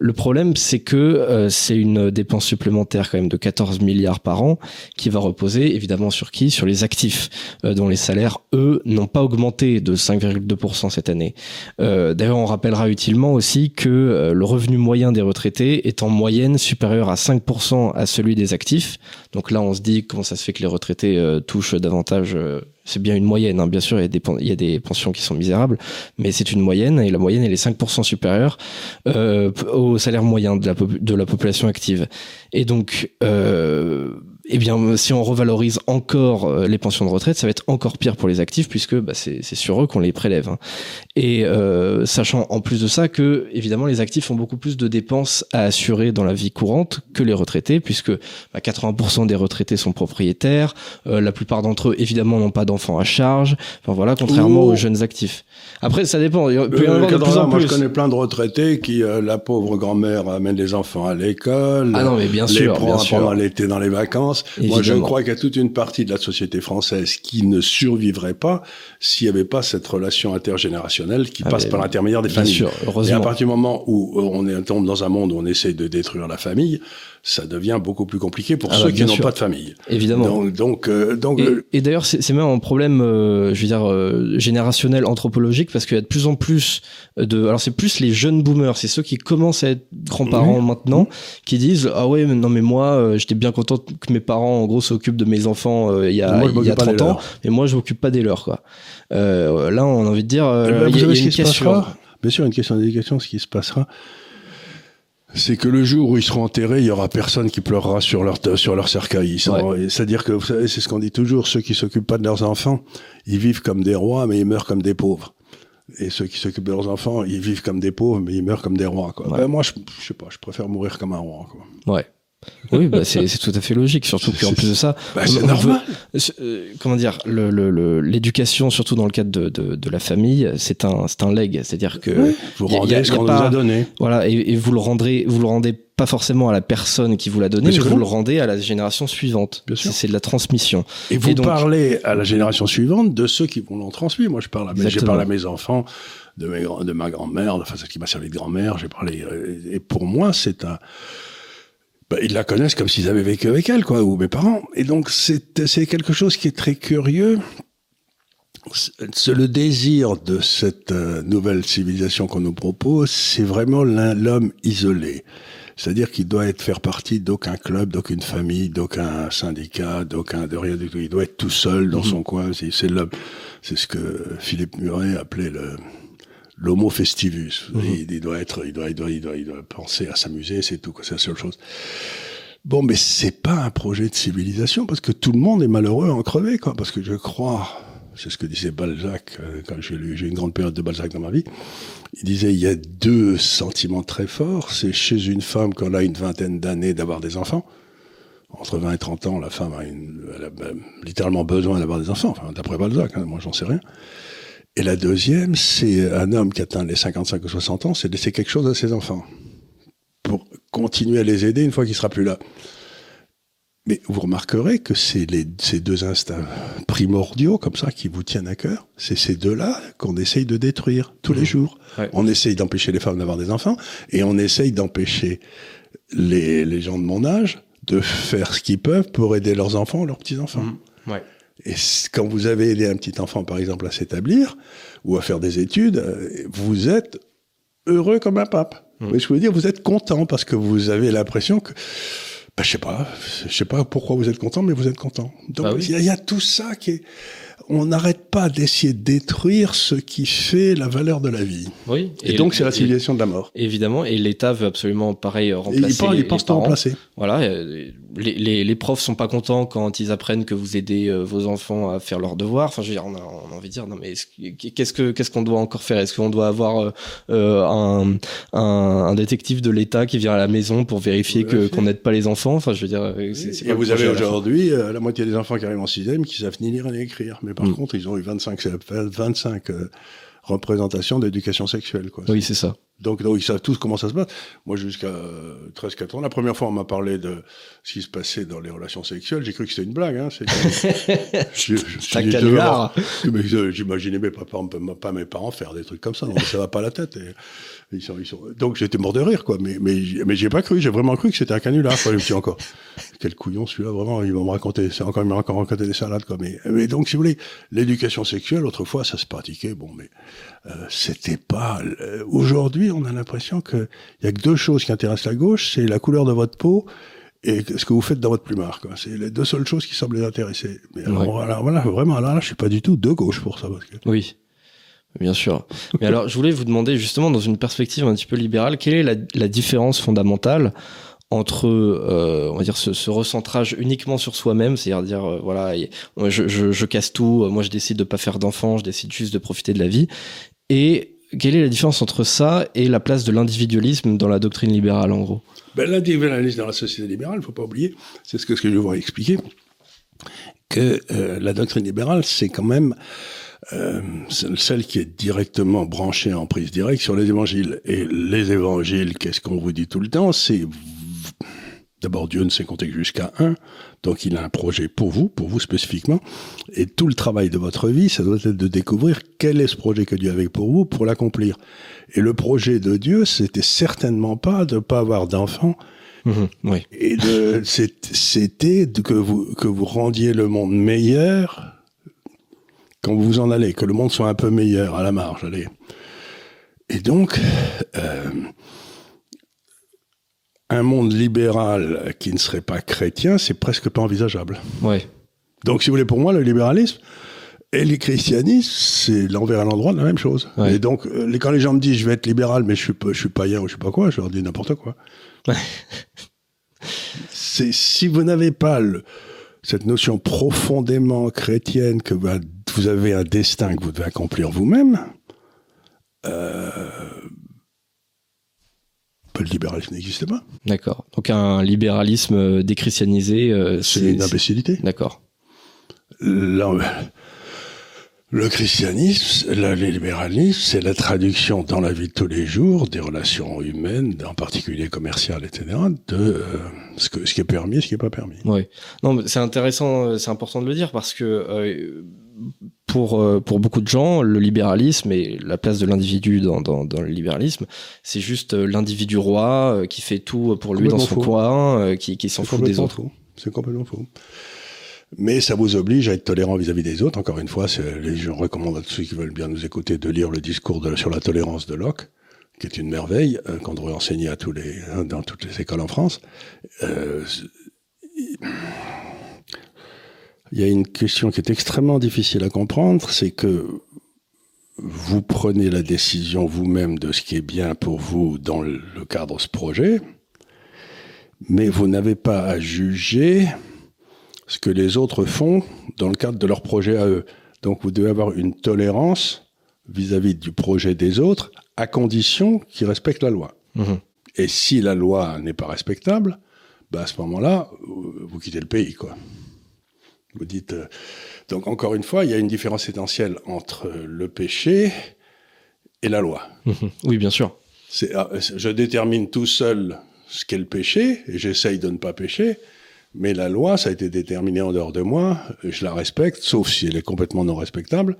Le problème c'est que c'est une dépense supplémentaire quand même de 14 milliards par an qui va reposer évidemment sur qui? Sur les actifs dont les salaires eux n'ont pas augmenté de 5,2% cette année. D'ailleurs, on rappellera utilement aussi que euh, le revenu moyen des retraités est en moyenne supérieur à 5% à celui des actifs. Donc là, on se dit comment ça se fait que les retraités euh, touchent davantage. c'est bien une moyenne, hein. bien sûr, il y, a des, il y, a des, pensions qui sont misérables, mais c'est une moyenne et la moyenne elle est 5% supérieure au salaire moyen de la, de la population active. Et donc eh bien, si on revalorise encore euh, les pensions de retraite, ça va être encore pire pour les actifs puisque bah, c'est sur eux qu'on les prélève. Hein. Et euh, sachant en plus de ça que, évidemment, les actifs ont beaucoup plus de dépenses à assurer dans la vie courante que les retraités, puisque bah, 80% des retraités sont propriétaires, euh, la plupart d'entre eux, évidemment, n'ont pas d'enfants à charge. Enfin voilà, contrairement aux jeunes actifs. Après, ça dépend. Il peut y en avoir de plus en moi, je connais plein de retraités qui, la pauvre grand-mère amène les enfants à l'école. Ah non, mais bien sûr, les prend bien sûr. pendant l'été dans les vacances. Moi, je crois qu'il y a toute une partie de la société française qui ne survivrait pas s'il n'y avait pas cette relation intergénérationnelle qui ah, passe par l'intermédiaire des familles. Sûr, heureusement. Et à partir du moment où on est tombe dans un monde où on essaie de détruire la famille, ça devient beaucoup plus compliqué pour ah ceux bah, qui n'ont pas de famille. Évidemment. Donc, donc, euh, donc et, d'ailleurs, c'est même un problème, euh, je veux dire, euh, générationnel, anthropologique, parce qu'il y a de plus en plus de. Alors, c'est plus les jeunes boomers, c'est ceux qui commencent à être grands-parents maintenant, qui disent ah ouais, mais non mais moi, j'étais bien content que mes parents, en gros, s'occupent de mes enfants il y a, il y a 30 ans, mais moi, je m'occupe pas des leurs, quoi. là, on a envie de dire, eh ben, il y a, une question. Bien sûr, une question d'éducation, ce qui se passera c'est que le jour où ils seront enterrés, il y aura personne qui pleurera sur leur sur leur cercueil. C'est-à-dire que vous savez, c'est ce qu'on dit toujours, ceux qui s'occupent pas de leurs enfants, ils vivent comme des rois, mais ils meurent comme des pauvres. Et ceux qui s'occupent de leurs enfants, ils vivent comme des pauvres, mais ils meurent comme des rois. Quoi. Ben, moi, je, je sais pas, je préfère mourir comme un roi. Quoi. Ouais. Oui, bah c'est tout à fait logique, surtout qu'en plus de ça, bah normal. Euh, comment dire, l'éducation, le, surtout dans le cadre de, de, de la famille, c'est un, un leg, c'est-à-dire que vous rendez ce qu'on nous a donné. Voilà, et, et, vous le rendrez, vous le rendez pas forcément à la personne qui vous l'a donné, mais vous le rendez à la génération suivante. C'est de la transmission. Et vous parlez à la génération suivante de ceux qui vont l'en transmettre. Moi, je parle, à, j'ai parlé à mes enfants, de, mes, de ma grand-mère, enfin celle qui m'a servi de grand-mère. J'ai parlé, euh, et pour moi, c'est un bah, ils la connaissent comme s'ils avaient vécu avec elle, quoi, ou mes parents. Et donc, c'est quelque chose qui est très curieux. Le désir de cette euh, nouvelle civilisation qu'on nous propose, c'est vraiment l'homme isolé. C'est-à-dire qu'il doit être faire partie d'aucun club, d'aucune famille, d'aucun syndicat, d'aucun de rien du tout. Il doit être tout seul dans mhm. son coin. C'est l'homme. C'est ce que Philippe Muret appelait le l'homo festivus. Mhm. Il, doit être, il doit, il doit, il doit, il doit penser à s'amuser, c'est tout, c'est la seule chose. Bon, mais c'est pas un projet de civilisation parce que tout le monde est malheureux en crever, quoi. Parce que je crois, c'est ce que disait Balzac euh, quand j'ai lu, j'ai une grande période de Balzac dans ma vie. Il disait il y a deux sentiments très forts. C'est chez une femme quand elle a une vingtaine d'années d'avoir des enfants. Entre 20 et 30 ans, la femme a, une, elle a littéralement besoin d'avoir des enfants. Enfin, d'après Balzac, hein, moi j'en sais rien. Et la deuxième, c'est un homme qui atteint les 55 ou 60 ans, c'est de laisser quelque chose à ses enfants pour continuer à les aider une fois qu'il sera plus là. Mais vous remarquerez que c'est ces deux instincts primordiaux comme ça qui vous tiennent à cœur. C'est ces deux-là qu'on essaye de détruire tous les mmh. jours. On essaye d'empêcher les femmes d'avoir des enfants et on essaye d'empêcher les, les, gens de mon âge de faire ce qu'ils peuvent pour aider leurs enfants, leurs petits-enfants. Mmh. Ouais. Et quand vous avez aidé un petit enfant, par exemple, à s'établir ou à faire des études, euh, vous êtes heureux comme un pape. Mmh. Je veux dire, vous êtes content parce que vous avez l'impression que, ben, je sais pas, je sais pas pourquoi vous êtes content, mais vous êtes content. Donc ah il y, a tout ça qui est. on n'arrête pas d'essayer de détruire ce qui fait la valeur de la vie. Oui. Et, donc, c'est la civilisation de la mort. Évidemment, et l'État veut absolument, pareil, remplacer. Et il, pense, il remplacer. Voilà, les, les, les, profs sont pas contents quand ils apprennent que vous aidez euh, vos enfants à faire leurs devoirs. Enfin, je veux dire, on a, on a envie de dire, non, mais qu'est-ce que qu'est-ce qu'on doit encore faire? Est-ce qu'on doit avoir euh, euh, un, un, un, détective de l'État qui vient à la maison pour vérifier que qu'on n'aide pas les enfants? Enfin, je veux dire, c'est, et vous avez aujourd'hui la, la, moitié des enfants qui arrivent en sixième qui savent ni lire ni écrire, mais par mm. contre, ils ont eu 25, 25 euh, représentations d'éducation sexuelle. Quoi. Oui, c'est ça. Donc, donc, ils savent tous comment ça se passe. Moi, jusqu'à 13-14 ans, la première fois, on m'a parlé de ce qui se passait dans les relations sexuelles. J'ai cru que c'était une blague. Hein. je, je, un canular. J'imaginais mes, parents, pas mes parents faire des trucs comme ça. Donc, ça va pas la tête. Et, ils sont, ils sont... Donc j'étais mort de rire, quoi. Mais, mais, mais j'ai pas cru, j'ai vraiment cru que c'était un canular, quoi. Je me suis encore, quel couillon celui-là, vraiment, il va me raconter, c'est encore, il m'a encore raconté des salades, quoi. Mais, mais donc, si vous voulez, l'éducation sexuelle, autrefois, ça se pratiquait, bon, mais euh, c'était pas. Euh, aujourd'hui, on a l'impression que il y a que deux choses qui intéressent la gauche, c'est la couleur de votre peau et ce que vous faites dans votre plumard. C'est les deux seules choses qui semblent les intéresser. Mais alors, voilà, vraiment, là, là, je suis pas du tout de gauche pour ça. Parce que... Oui. Bien sûr. Mais alors, je voulais vous demander justement, dans une perspective un petit peu libérale, quelle est la, la différence fondamentale entre, euh, on va dire, ce, ce, recentrage uniquement sur soi-même, c'est-à-dire dire, euh, voilà, je, je, je, casse tout, moi je décide de pas faire d'enfant, je décide juste de profiter de la vie, et quelle est la différence entre ça et la place de l'individualisme dans la doctrine libérale, en gros? Ben, L'individualisme dans la société libérale, il faut pas oublier, c'est ce que, que je vais expliquer, que euh, la doctrine libérale, c'est quand même euh, celle qui est directement branchée en prise directe sur les évangiles. Et les évangiles, qu'est-ce qu'on vous dit tout le temps? C'est D'abord, Dieu ne sait compter jusqu'à un, donc il a un projet pour vous, pour vous spécifiquement, et tout le travail de votre vie, ça doit être de découvrir quel est ce projet que Dieu avait pour vous pour l'accomplir. Et le projet de Dieu, c'était certainement pas de pas avoir d'enfants, mmh, oui. et c'était que vous que vous rendiez le monde meilleur quand vous en allez, que le monde soit un peu meilleur à la marge, allez. Et donc, euh, un monde libéral qui ne serait pas chrétien, c'est presque pas envisageable. Ouais. Donc, si vous voulez, pour moi, le libéralisme et le christianisme, c'est l'envers à l'endroit de la même chose. Et donc, euh, quand les gens me disent je vais être libéral, mais je suis, je suis païen ou je sais pas quoi, je leur dis n'importe quoi. Ouais. c'est si vous n'avez pas le, cette notion profondément chrétienne que vous avez un destin que vous devez accomplir vous-même, euh, le libéralisme n'existe pas. D'accord. Donc un libéralisme déchristianisé, euh, c'est une imbécilité. D'accord. Le christianisme, le libéralisme, c'est la traduction dans la vie de tous les jours des relations humaines, en particulier commerciales, etc., de euh, ce, que, ce qui est permis et ce qui n'est pas permis. Oui. Non, c'est intéressant, euh, c'est important de le dire parce que euh, pour, pour beaucoup de gens, le libéralisme et la place de l'individu dans, dans, dans, le libéralisme, c'est juste l'individu roi qui fait tout pour lui dans son coin, qui, qui s'en fout des autres. C'est complètement faux mais ça vous oblige à être tolérant vis-à-vis des autres. Encore une fois, les, je recommande à tous ceux qui veulent bien nous écouter de lire le discours de, sur la tolérance de Locke, qui est une merveille, euh, qu'on devrait enseigner à tous les, hein, dans toutes les écoles en France. Euh, il y a une question qui est extrêmement difficile à comprendre, c'est que vous prenez la décision vous-même de ce qui est bien pour vous dans le cadre de ce projet, mais vous n'avez pas à juger ce que les autres font dans le cadre de leur projet à eux. Donc vous devez avoir une tolérance vis-à-vis du projet des autres, à condition qu'ils respectent la loi. Mmh. Et si la loi n'est pas respectable, bah à ce moment-là, vous quittez le pays, quoi. Vous dites. Euh, donc encore une fois, il y a une différence essentielle entre le péché et la loi. Mmh. Oui, bien sûr. Ah, je détermine tout seul ce qu'est le péché et j'essaye de ne pas pécher. Mais la loi, ça a été déterminé en dehors de moi, je la respecte, sauf si elle est complètement non respectable.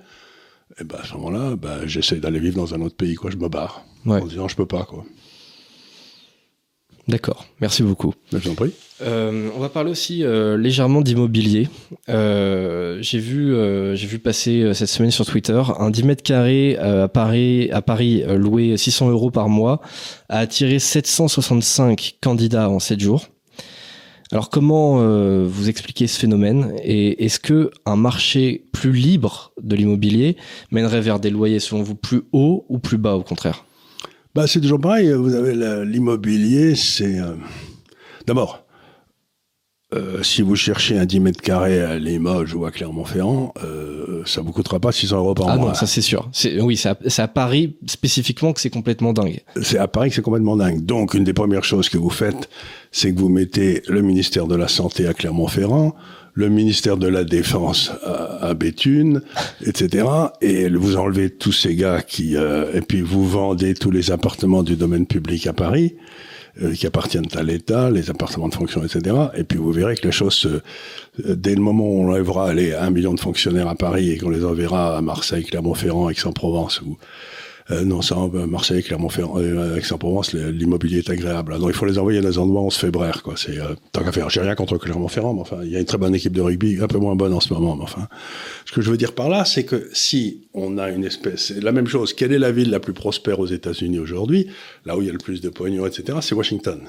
Et ben à ce moment-là, ben, j'essaie d'aller vivre dans un autre pays, quoi. Je me barre. En disant, je peux pas, quoi. D'accord, merci beaucoup. Je vous en prie. Euh, on va parler aussi euh, légèrement d'immobilier. Euh, j'ai vu, euh, j'ai vu passer euh, cette semaine sur Twitter un 10 mètres carrés à Paris, à Paris loué 600 euros par mois, a attiré 765 candidats en 7 jours. Alors comment euh, vous expliquez ce phénomène et est-ce que un marché plus libre de l'immobilier mènerait vers des loyers selon vous plus hauts ou plus bas au contraire? Bah, c'est toujours pareil. Vous avez l'immobilier, c'est euh, d'abord euh, si vous cherchez un 10 mètres carrés à Limoges ou à Clermont-Ferrand, euh, ça vous coûtera pas 600 euros par mois. Ah non, ça c'est sûr. Oui, c'est à, Paris spécifiquement que c'est complètement dingue. C'est à Paris que c'est complètement dingue. Donc, une des premières choses que vous faites, c'est que vous mettez le ministère de la Santé à Clermont-Ferrand, le ministère de la Défense à, à, Béthune, etc. Et vous enlevez tous ces gars qui... Euh, et puis vous vendez tous les appartements du domaine public à Paris. Euh, qui appartiennent à l'État, les appartements de fonction, etc. Et puis vous verrez que les choses, euh, dès le moment où on enlèvera les un million de fonctionnaires à Paris et qu'on les enverra à Marseille, Clermont-Ferrand, Aix-en-Provence ou euh, non, ça, euh, Marseille, Clermont-Ferrand, euh, Aix-en-Provence, l'immobilier est agréable. Donc il faut les envoyer dans des endroits où on se fait quoi. C'est euh, tant qu'à faire. J'ai rien contre Clermont-Ferrand, mais enfin, il y a une très bonne équipe de rugby, un peu moins bonne en ce moment, mais enfin. Ce que je veux dire par là, c'est que si on a une espèce, c'est la même chose. Quelle est la ville la plus prospère aux États-Unis aujourd'hui, là où il y a le plus de pognon, etc. C'est Washington.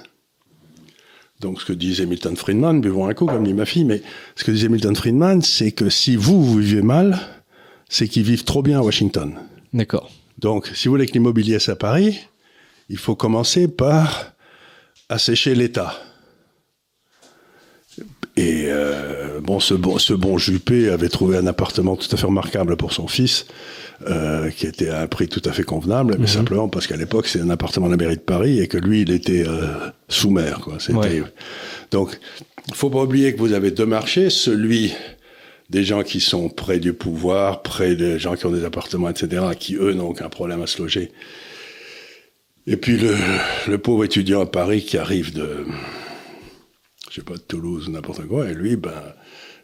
Donc, ce que disait Milton Friedman, buvons un coup, comme dit ma fille, mais ce que disait Milton Friedman, c'est que si vous, vous vivez mal, c'est qu'ils vivent trop bien à Washington. D'accord. Donc, si vous voulez que l'immobilier à Paris, il faut commencer par assécher l'État. Et euh, bon, ce bon, ce bon Juppé avait trouvé un appartement tout à fait remarquable pour son fils, euh, qui était à un prix tout à fait convenable, mais mhm. simplement parce qu'à l'époque c'est un appartement de la mairie de Paris et que lui il était euh, sous mer. Quoi. C'était... Donc, il faut pas oublier que vous avez deux marchés, celui des gens qui sont près du pouvoir, près des gens qui ont des appartements, etc., qui eux n'ont aucun problème à se loger. Et puis le, le pauvre étudiant à Paris qui arrive de, je sais pas, de Toulouse ou n'importe quoi, et lui, ben,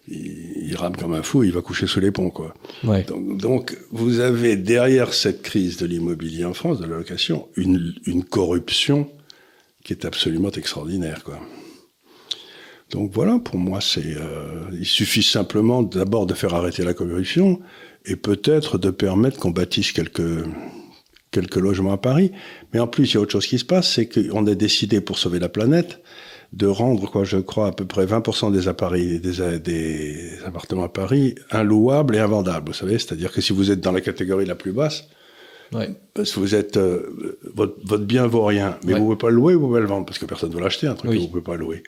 il, rame comme un fou, il va coucher sous les ponts, quoi. Ouais. Donc, donc, vous avez derrière cette crise de l'immobilier en France, de la location, une, une corruption qui est absolument extraordinaire, quoi. Donc voilà, pour moi, c'est, euh, il suffit simplement d'abord de faire arrêter la corruption et peut-être de permettre qu'on bâtisse quelques quelques logements à Paris. Mais en plus, il y a autre chose qui se passe, c'est qu'on a décidé pour sauver la planète de rendre, quoi, je crois, à peu près 20% des appareils, des, des appartements à Paris, inlouables et invendables. Vous savez, c'est-à-dire que si vous êtes dans la catégorie la plus basse, ouais. parce que vous êtes, euh, votre, votre, bien vaut rien, mais vous ne pouvez pas le louer, vous pouvez le vendre, parce que personne ne veut l'acheter, un truc que vous ne pouvez pas louer.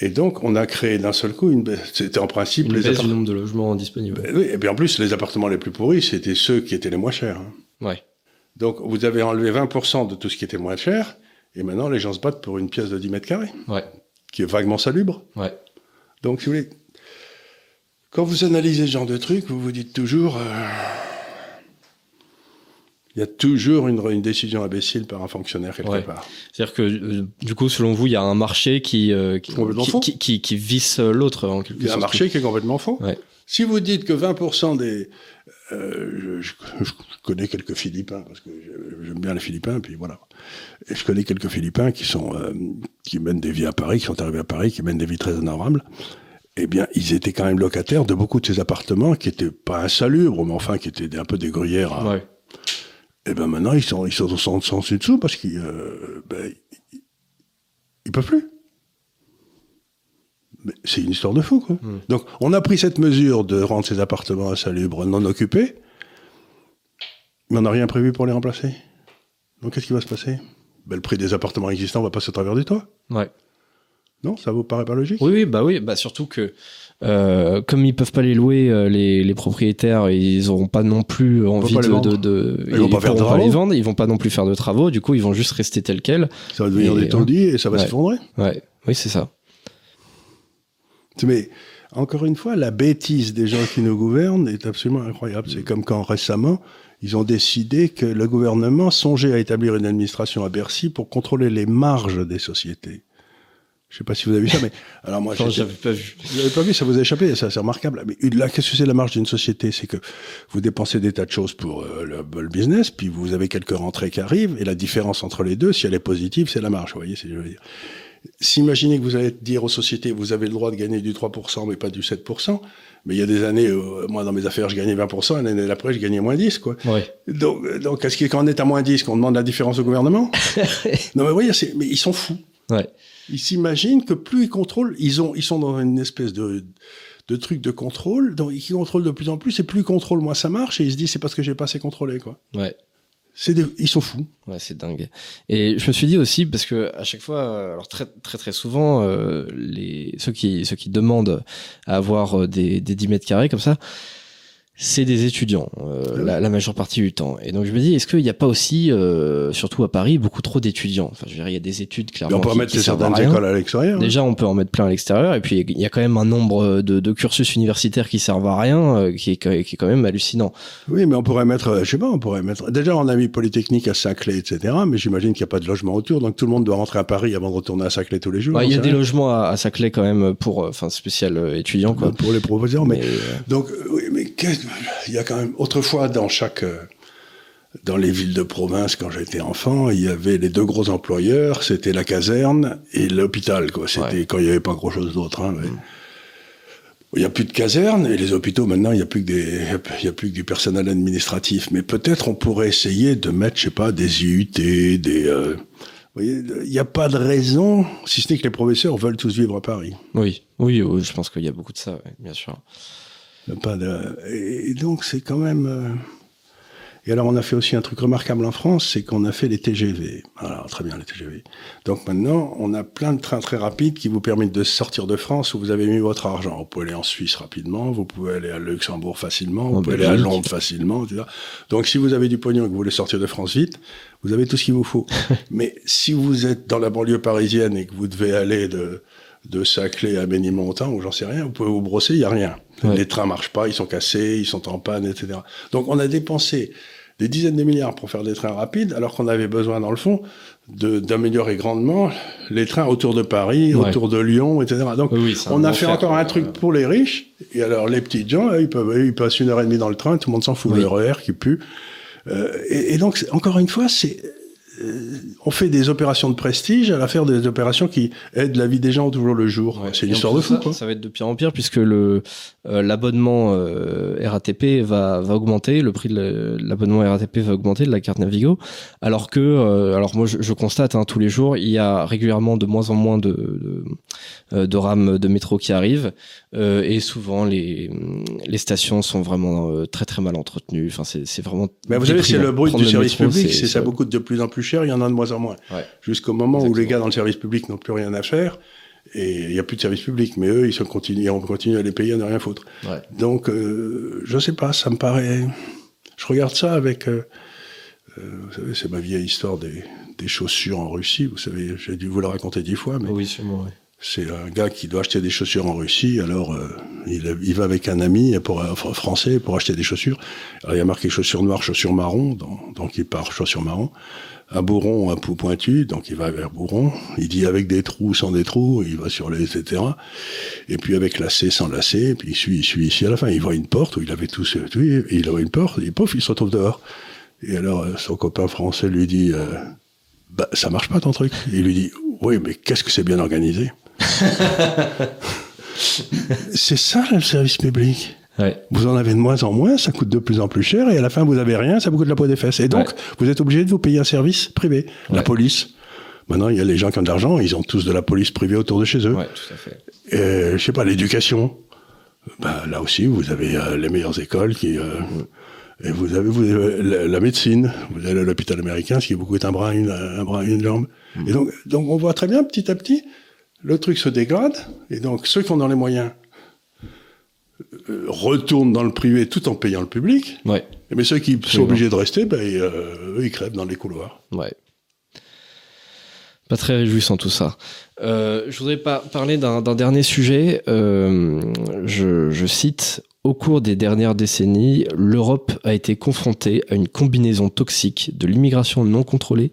Et donc, on a créé d'un seul coup une C'était en principe une les baisse du nombre de logements disponibles. Ben oui, et puis en plus, les appartements les plus pourris, c'était ceux qui étaient les moins chers. Hein. Ouais. Donc, vous avez enlevé 20% de tout ce qui était moins cher, et maintenant, les gens se battent pour une pièce de 10 mètres carrés. Ouais. Qui est vaguement salubre. Ouais. Donc, si vous voulez, quand vous analysez ce genre de truc, vous vous dites toujours. Euh, il y a toujours une, une, décision imbécile par un fonctionnaire quelque part. C'est-à-dire que euh, du coup, selon vous, il y a un marché qui euh, qui, qui, qui, qui, visse l'autre en quelque sorte. Il y a un marché qui est complètement faux. Ouais. Si vous dites que 20% des, euh, je, je, connais quelques Philippins parce que j'aime bien les Philippins, puis voilà. Et je connais quelques Philippins qui sont euh, qui mènent des vies à Paris, qui sont arrivés à Paris, qui mènent des vies très honorables. Eh bien, ils étaient quand même locataires de beaucoup de ces appartements qui étaient pas insalubres, mais enfin qui étaient un peu des gruyères. À, ouais et ben maintenant, ils sont, ils sont sans, sans dessous parce qu'ils euh, ben, ils peuvent plus. C'est une histoire de fou, quoi. Hmm. Donc, on a pris cette mesure de rendre ces appartements insalubres non occupés, mais on n'a rien prévu pour les remplacer. Donc, qu'est-ce qui va se passer? Ben, Le prix des appartements existants va passer au travers du toit. Ouais. Non, ça vous paraît pas logique? Oui, oui, bah oui, bah surtout que euh, comme ils peuvent pas les louer, euh, les, les, propriétaires, ils auront pas non plus envie de, de, de, ils, vont pas, faire de pas les vendre, ils vont pas non plus faire de travaux. Du coup, ils vont juste rester tels quels. Ça va devenir des taudis et ça va s'effondrer. Ouais, oui, c'est ça. Mais encore une fois, la bêtise des gens qui nous gouvernent est absolument incroyable. C'est comme quand récemment, ils ont décidé que le gouvernement songeait à établir une administration à Bercy pour contrôler les marges des sociétés. Je sais pas si vous avez vu ça, mais alors moi, j'avais pas vu. Vous l'avez pas vu, ça vous a échappé, ça c'est remarquable. Mais là, qu'est-ce que c'est la marge d'une société C'est que vous dépensez des tas de choses pour euh, le, business, puis vous avez quelques rentrées qui arrivent, et la différence entre les deux, si elle est positive, c'est la marge. Vous voyez, c'est je veux dire. S'imaginez que vous allez dire aux sociétés, vous avez le droit de gagner du 3%, mais pas du 7%. Mais il y a des années, euh, moi dans mes affaires, je gagnais 20%, et l'année d'après, je gagnais moins 10, quoi. Ouais. Donc, donc, est-ce qu'on est à moins 10, qu'on demande la différence au gouvernement? Non, mais voyez, mais ils sont fous. Ouais. Ils s'imaginent que plus ils contrôlent, ils, ont, ils sont dans une espèce de, de truc de contrôle, donc ils contrôlent de plus en plus, et plus ils contrôlent, moins ça marche, et ils se disent c'est parce que j'ai pas assez contrôlé, quoi. Ouais. C'est ils sont fous. Ouais, c'est dingue. Et je me suis dit aussi parce que à chaque fois, alors très très très souvent, euh, les ceux qui ceux qui demandent à avoir euh, des des 10 mètres carrés comme ça, c'est des étudiants euh, la, la, majeure partie du temps. Et donc je me dis, est-ce qu'il n'y a pas aussi, euh, surtout à Paris, beaucoup trop d'étudiants? Enfin, je veux dire, il y a des études clairement. Mais on peut en mettre certaines écoles à l'extérieur. hein. Déjà, on peut en mettre plein à l'extérieur. Et puis, il y a quand même un nombre de, de cursus universitaires qui servent à rien, euh, qui, est, qui est quand même hallucinant. Oui, mais on pourrait mettre, je sais pas, on pourrait mettre. Déjà, on a mis Polytechnique à Saclay, etc. Mais j'imagine qu'il n'y a pas de logement autour, donc tout le monde doit rentrer à Paris avant de retourner à Saclay tous les jours. Ouais, il y a des logements à, à Saclay quand même pour, enfin, spécial étudiants quoi. pour les professeurs, mais Mais, Donc, oui, mais qu'est-ce- il y a quand même, autrefois, dans chaque, euh, dans les villes de province, quand j'étais enfant, il y avait les deux gros employeurs, c'était la caserne et l'hôpital, quoi. C'était Ouais. quand il n'y avait pas grand chose d'autre, hein, mais- Il n'y a plus de caserne et les hôpitaux maintenant il n'y a plus que des il y a plus que du personnel administratif mais peut-être on pourrait essayer de mettre je sais pas des IUT des euh, vous voyez, il n'y a pas de raison si ce n'est que les professeurs veulent tous vivre à Paris oui, oui, oui, je pense qu'il y a beaucoup de ça, bien sûr. Pas de... Et donc, c'est quand même. euh, Et alors, on a fait aussi un truc remarquable en France, c'est qu'on a fait les TGV. Alors, très bien, les TGV. Donc maintenant, on a plein de trains très rapides qui vous permettent de sortir de France où vous avez mis votre argent. Vous pouvez aller en Suisse rapidement, vous pouvez aller à Luxembourg facilement, vous En pouvez aller à. Londres facilement, etc. Donc, si vous avez du pognon et que vous voulez sortir de France vite, vous avez tout ce qu'il vous faut. Mais si vous êtes dans la banlieue parisienne et que vous devez aller de, de Saclay à Ménilmontant ou j'en sais rien, vous pouvez vous brosser, il n'y a rien. Ouais. Les trains marchent pas, ils sont cassés, ils sont en panne, etc. Donc on a dépensé des dizaines de milliards pour faire des trains rapides, alors qu'on avait besoin, dans le fond, de- d'améliorer grandement les trains autour de Paris, Ouais. autour de Lyon, etc. Donc Oui, on a fait encore un truc pour les riches, et alors les petits gens, ils, peuvent, eux, ils passent une heure et demie dans le train, tout le monde s'en fout, Oui. le RER qui pue. Euh, et, et donc, encore une fois, c'est on fait des opérations de prestige à la faire des opérations qui aident la vie des gens toujours le jour. Ouais. C'est une histoire de fou, ça, quoi. Ça va être de pire en pire puisque le euh, l'abonnement euh, RATP va va augmenter, le prix de l'abonnement RATP va augmenter de la carte Navigo, alors que euh, alors moi je, je constate hein, tous les jours il y a régulièrement de moins en moins de de, euh, de rames de métro qui arrivent euh, et souvent les les stations sont vraiment euh, très très mal entretenues. Enfin c'est vraiment. Mais vous savez, c'est le bruit du service métro, public, c'est ça beaucoup de plus en plus cher, il y en a de moins en moins. Ouais. Jusqu'au moment où les gars dans le service public n'ont plus rien à faire, et il n'y a plus de service public, mais eux, ils sont continu, on continue à les payer à ne rien foutre. Ouais. Donc, euh, je sais pas, ça me paraît. Je regarde ça avec. euh, euh, vous savez, c'est ma vieille histoire des, des chaussures en Russie. Vous savez, j'ai dû vous la raconter dix fois, mais Oui sûrement. ouais. c'est un gars qui doit acheter des chaussures en Russie. Alors, euh, il, il va avec un ami pour, fr- français pour acheter des chaussures. Alors, il y a marqué chaussures noires, chaussures marron. Donc, donc il part chaussures marron. Un bourron, un pou pointu. Donc, il va vers bourron. Il dit avec des trous, sans des trous. Il va sur les, etc. Et puis, avec lacet, sans lacet. Et puis, il suit, il suit ici à la fin. Il voit une porte où il avait tout, ce- tout et il voit une porte. Et pouf, il se retrouve dehors. Et alors, euh, son copain français lui dit, euh, bah, ça marche pas ton truc? Et il lui dit, oui, mais qu'est-ce que c'est bien organisé? c'est ça le service public. Ouais. Vous en avez de moins en moins, ça coûte de plus en plus cher, et à la fin vous avez rien, ça vous coûte la peau des fesses. Et donc Ouais. vous êtes obligé de vous payer un service privé, la police. Maintenant il y a les gens qui ont de l'argent, ils ont tous de la police privée autour de chez eux. Ouais tout à fait. Euh, je sais pas, l'éducation. Bah, là aussi, vous avez euh, les meilleures écoles qui. euh, et vous avez, vous avez la, la médecine. Vous allez à l'hôpital américain, ce qui vous coûte un bras, une, un bras, une jambe. Et donc, donc, on voit très bien, petit à petit, le truc se dégrade. Et donc, ceux qui ont dans les moyens retournent dans le privé tout en payant le public. Ouais. Mais ceux qui sont obligés de rester, ben, ils, euh, eux, ils crèvent dans les couloirs. Ouais. Très réjouissant tout ça. Euh, je voudrais parler d'un dernier sujet. Euh, je, je cite Au cours des dernières décennies, l'Europe a été confrontée à une combinaison toxique de l'immigration non contrôlée,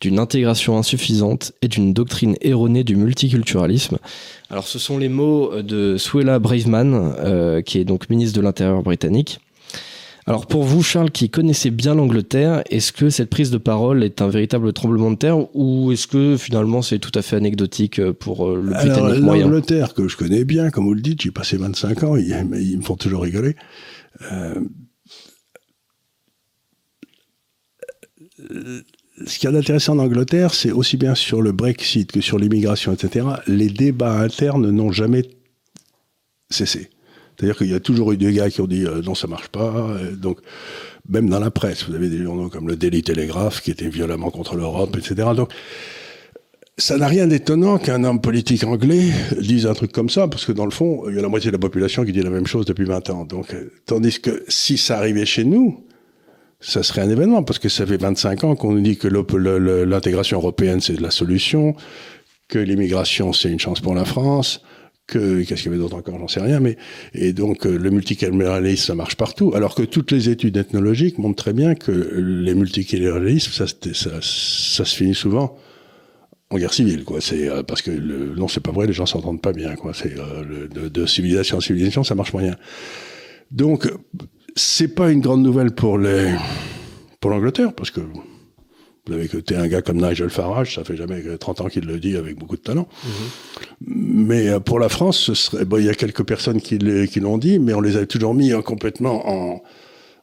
d'une intégration insuffisante et d'une doctrine erronée du multiculturalisme. Alors, ce sont les mots de Suella Braveman, euh, qui est donc ministre de l'Intérieur britannique. Alors pour vous, Charles, qui connaissez bien l'Angleterre, est-ce que cette prise de parole est un véritable tremblement de terre ou est-ce que finalement c'est tout à fait anecdotique euh, pour euh, le Alors, Britannique moyen? l'Angleterre, que je connais bien, comme vous le dites, j'ai passé 25 ans, ils, me font toujours rigoler. Euh, ce qu'il y a d'intéressant en Angleterre, c'est aussi bien sur le Brexit que sur l'immigration, etc. Les débats internes n'ont jamais cessé. C'est-à-dire qu'il y a toujours eu des gars qui ont dit euh, non, ça marche pas. donc, même dans la presse, vous avez des journaux comme le Daily Telegraph qui étaient violemment contre l'Europe, etc. Donc, ça n'a rien d'étonnant qu'un homme politique anglais dise un truc comme ça, parce que dans le fond, il y a la moitié de la population qui dit la même chose depuis 20 ans. Donc, euh, tandis que si ça arrivait chez nous, ça serait un événement, parce que ça fait 25 ans qu'on nous dit que l'intégration européenne, c'est la solution, que l'immigration, c'est une chance pour la France, que qu'est-ce qu'il y avait d'autre encore, j'en sais rien, mais et donc euh, le multiculturalisme ça marche partout, alors que toutes les études ethnologiques montrent très bien que les multiculturalismes ça, se finit souvent en guerre civile, quoi. C'est euh, parce que le, non, c'est pas vrai, les gens s'entendent pas bien, quoi. C'est euh, de, de, civilisation en civilisation, ça marche moyen. Donc, c'est pas une grande nouvelle pour les pour l'Angleterre, parce que vous avez écouté un gars comme Nigel Farage, ça fait jamais 30 ans qu'il le dit avec beaucoup de talent. Mm-hmm. Mais euh, pour la France, ce serait, bon, il y a quelques personnes qui l'ont dit, mais on les a toujours mis hein, complètement en,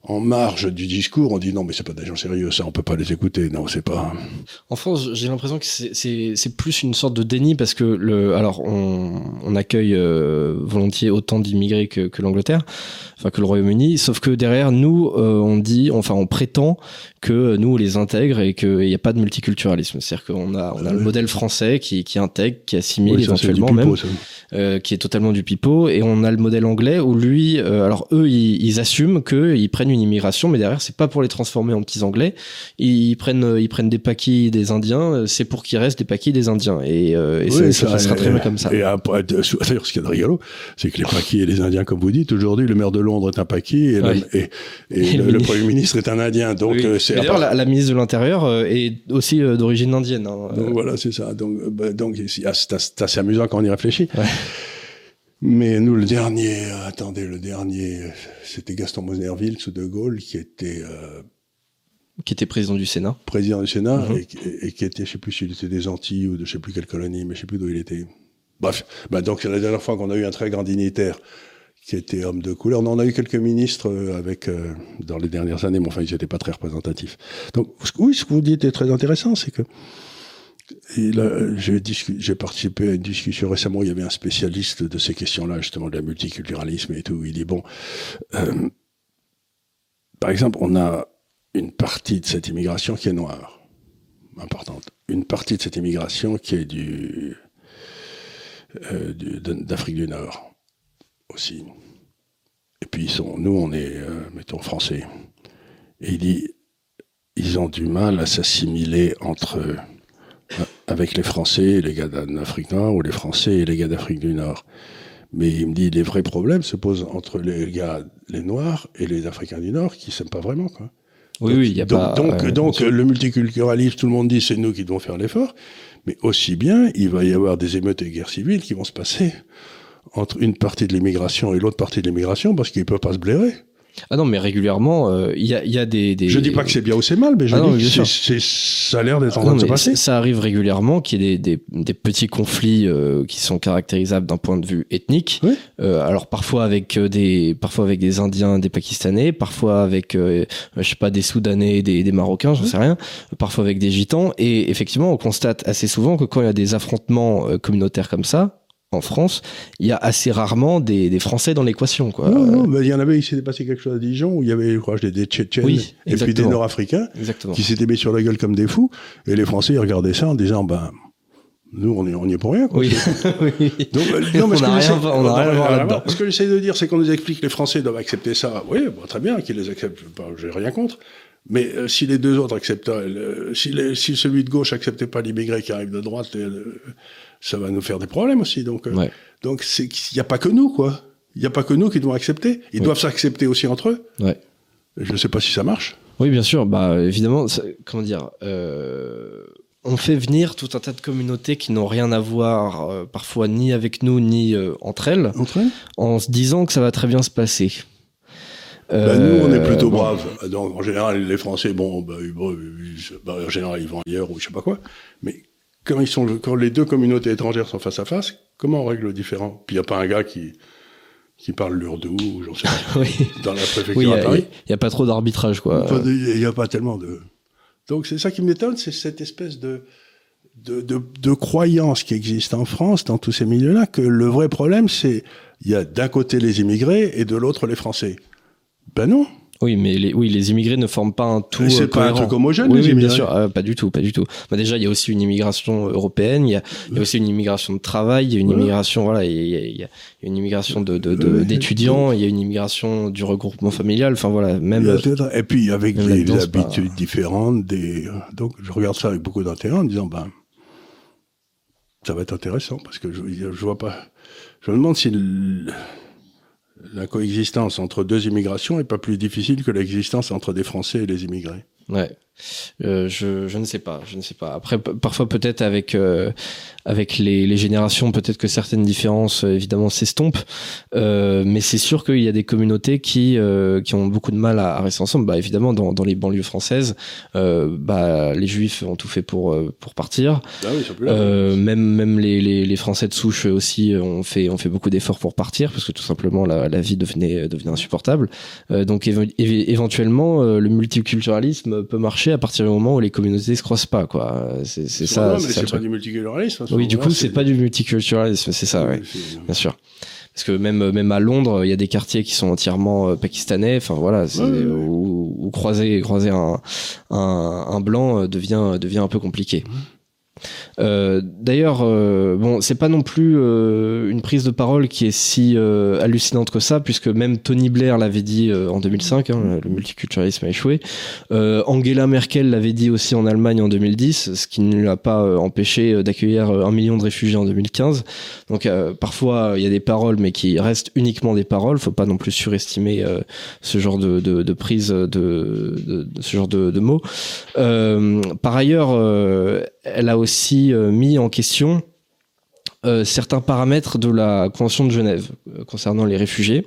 en marge du discours, on dit non, mais c'est pas des gens sérieux, ça, on peut pas les écouter. Non, c'est pas. En France, j'ai l'impression que c'est plus une sorte de déni parce que le, alors on, on accueille euh, volontiers autant d'immigrés que, que l'Angleterre, enfin que le Royaume-Uni, sauf que derrière nous, euh, on dit, enfin on prétend que nous on les intègre et qu'il n'y a pas de multiculturalisme. C'est-à-dire qu'on a, on a le modèle français qui, qui intègre, qui assimile éventuellement même, euh, qui est totalement du pipeau, et on a le modèle anglais où lui, alors eux, ils, ils assument qu'ils prennent une immigration, mais derrière c'est pas pour les transformer en petits Anglais. Ils prennent, ils prennent des paquis des Indiens, c'est pour qu'ils restent des paquis des Indiens, et, et ça, sera très bien comme ça. Et d'ailleurs, ce qu'il y a de rigolo, c'est que les paquis et les Indiens, comme vous dites, aujourd'hui, le maire de Londres est un paquis et, et, le, Premier ministre est un Indien. Donc, euh, c'est d'ailleurs la, ministre de l'Intérieur euh, est aussi euh, d'origine indienne. Hein. Donc voilà, c'est ça. Donc, bah, donc c'est assez amusant quand on y réfléchit. Mais nous, le dernier, attendez, le dernier, c'était Gaston Monerville sous De Gaulle qui était qui était président du Sénat. Président du Sénat mhm. et, qui était, je sais plus s'il était des Antilles ou de je sais plus quelle colonie, mais je sais plus d'où il était. Bref, bah donc c'est la dernière fois qu'on a eu un très grand dignitaire qui était homme de couleur. On a eu quelques ministres euh, avec euh, dans les dernières années, mais enfin ils n'étaient pas très représentatifs. Donc oui, ce que vous dites est très intéressant, c'est que j'ai participé à une discussion récemment. Il y avait un spécialiste de ces questions-là, justement, de la multiculturalisme et tout. Il dit bon, euh, par exemple, on a une partie de cette immigration qui est noire, importante. Une partie de cette immigration qui est du d'Afrique du Nord aussi. Et puis ils sont, nous, on est, euh, mettons, français. Et il dit, ils ont du mal à s'assimiler entre eux, euh, avec les Français et les gars d'Afrique Nord, ou les Français et les gars d'Afrique du Nord. Mais il me dit, les vrais problèmes se posent entre les gars, les Noirs et les Africains du Nord, qui s'aiment pas vraiment, quoi. Oui, oui, il y a donc, pas. Donc, euh, donc le multiculturalisme, tout le monde dit, c'est nous qui devons faire l'effort. Mais aussi bien, il va y avoir des émeutes et guerres civiles qui vont se passer entre une partie de l'immigration et l'autre partie de l'immigration parce qu'ils peuvent pas se blairer. Ah non, mais régulièrement, euh, il y, a, y, a, des, des... Je dis pas que c'est bien ou c'est mal, mais je ah dis que ça a l'air d'être en ah train de se passer. Ça arrive régulièrement qu'il y ait des, des, petits conflits euh, qui sont caractérisables d'un point de vue ethnique. Euh, alors parfois avec euh, des, parfois avec des Indiens, des Pakistanais, parfois avec, je sais pas, des Soudanais, des, des Marocains, j'en sais rien. Parfois avec des Gitans. Et effectivement, on constate assez souvent que quand il y a des affrontements communautaires comme ça, en France, il y a assez rarement des, des Français dans l'équation. Quoi. Non, non, mais il y en avait, il s'était passé quelque chose à Dijon où il y avait, je crois, des, Tchétchènes et puis des Nord-Africains qui s'étaient mis sur la gueule comme des fous. Et les Français, ils regardaient ça en disant, ben, nous, on est, on y est pour rien. Quoi. Oui. Donc, euh, non, mais rien, on a rien à voir là-dedans. Ce que j'essaie de dire, c'est qu'on nous explique que les Français doivent accepter ça. Oui, très bien, qu'ils les acceptent. J'ai rien contre. Mais euh, si les deux autres acceptaient, euh, si, les, si, celui de gauche acceptait pas l'immigré qui arrive de droite, euh, ça va nous faire des problèmes aussi. Donc, ouais. donc c'est il n'y a pas que nous, quoi. Il n'y a pas que nous qui devons accepter. Ils doivent s'accepter aussi entre eux. Ouais. Je ne sais pas si ça marche. Oui, bien sûr. Bah, évidemment, comment dire. on fait venir tout un tas de communautés qui n'ont rien à voir, parfois ni avec nous ni entre elles, entre elles, en se disant que ça va très bien se passer. Bah, nous, on est plutôt euh, braves. Donc, en général, les Français, bon, bah, bah, en général, ils vont ailleurs ou je sais pas quoi. Mais quand ils sont, quand les deux communautés étrangères sont face à face, comment on règle le différent? Puis il n'y a pas un gars qui qui parle l'urdou ou j'en sais oui. Dans la préfecture oui, à Paris? Il n'y a, pas trop d'arbitrage, quoi. Il n'y a, pas tellement de Donc c'est ça qui m'étonne, c'est cette espèce de de, de, de croyance qui existe en France dans tous ces milieux-là, que le vrai problème, c'est il y a d'un côté les immigrés et de l'autre les Français. Ben non. Oui, mais les, oui, les immigrés ne forment pas un tout. C'est pas un truc homogène, les oui, immigrés. bien sûr, euh, pas du tout, pas du tout. Bah, déjà, il y a aussi une immigration européenne, il y a, il y a aussi une immigration de travail, il y a une Voilà. immigration, voilà, il y a, il y a une immigration de de- d'étudiants, il y a une immigration du regroupement familial. Enfin voilà, même. Et puis avec les pas- habitudes différentes, des... donc je regarde ça avec beaucoup d'intérêt en disant ben ça va être intéressant parce que je, je vois pas. Je me demande si le- la coexistence entre deux immigrations est pas plus difficile que l'existence entre des Français et les immigrés. Ouais. Euh, je, je ne sais pas, je ne sais pas. Après, parfois peut-être avec euh, avec les, les générations, peut-être que certaines différences euh, évidemment s'estompent, euh, mais c'est sûr qu'il y a des communautés qui euh, qui ont beaucoup de mal à, à rester ensemble. Bah évidemment dans, dans les banlieues françaises, euh, bah les Juifs ont tout fait pour pour partir. Ah oui, peut Euh, même même les, les, les Français de souche aussi ont fait ont fait beaucoup d'efforts pour partir parce que tout simplement la, la vie devenait devenait insupportable. Euh, donc éve- éve- éventuellement le multiculturalisme peut marcher à partir du moment où les communautés se croisent pas quoi. Euh, C'est ça. mais c'est pas du multiculturalisme. ce Oui, du coup c'est pas du multiculturalisme, c'est ça, ouais, bien sûr. Parce que même même à Londres, il y a des quartiers qui sont entièrement euh, pakistanais. Enfin voilà, c'est Ouais, ouais, ouais. où, où croiser croiser un un, un blanc euh, devient devient un peu compliqué. Euh, D'ailleurs, euh, bon, c'est pas non plus euh, une prise de parole qui est si hallucinante que ça, puisque même Tony Blair l'avait dit en 2005, hein, le multiculturalisme a échoué. Angela Merkel l'avait dit aussi en Allemagne en 2010, ce qui ne l'a pas empêché d'accueillir un million de réfugiés en 2015. Donc parfois il y a des paroles, mais qui restent uniquement des paroles. Faut pas non plus surestimer ce genre de, prise de, ce genre de, mots. Par ailleurs, elle a aussi euh, mis en question euh, certains paramètres de la Convention de Genève euh, concernant les réfugiés,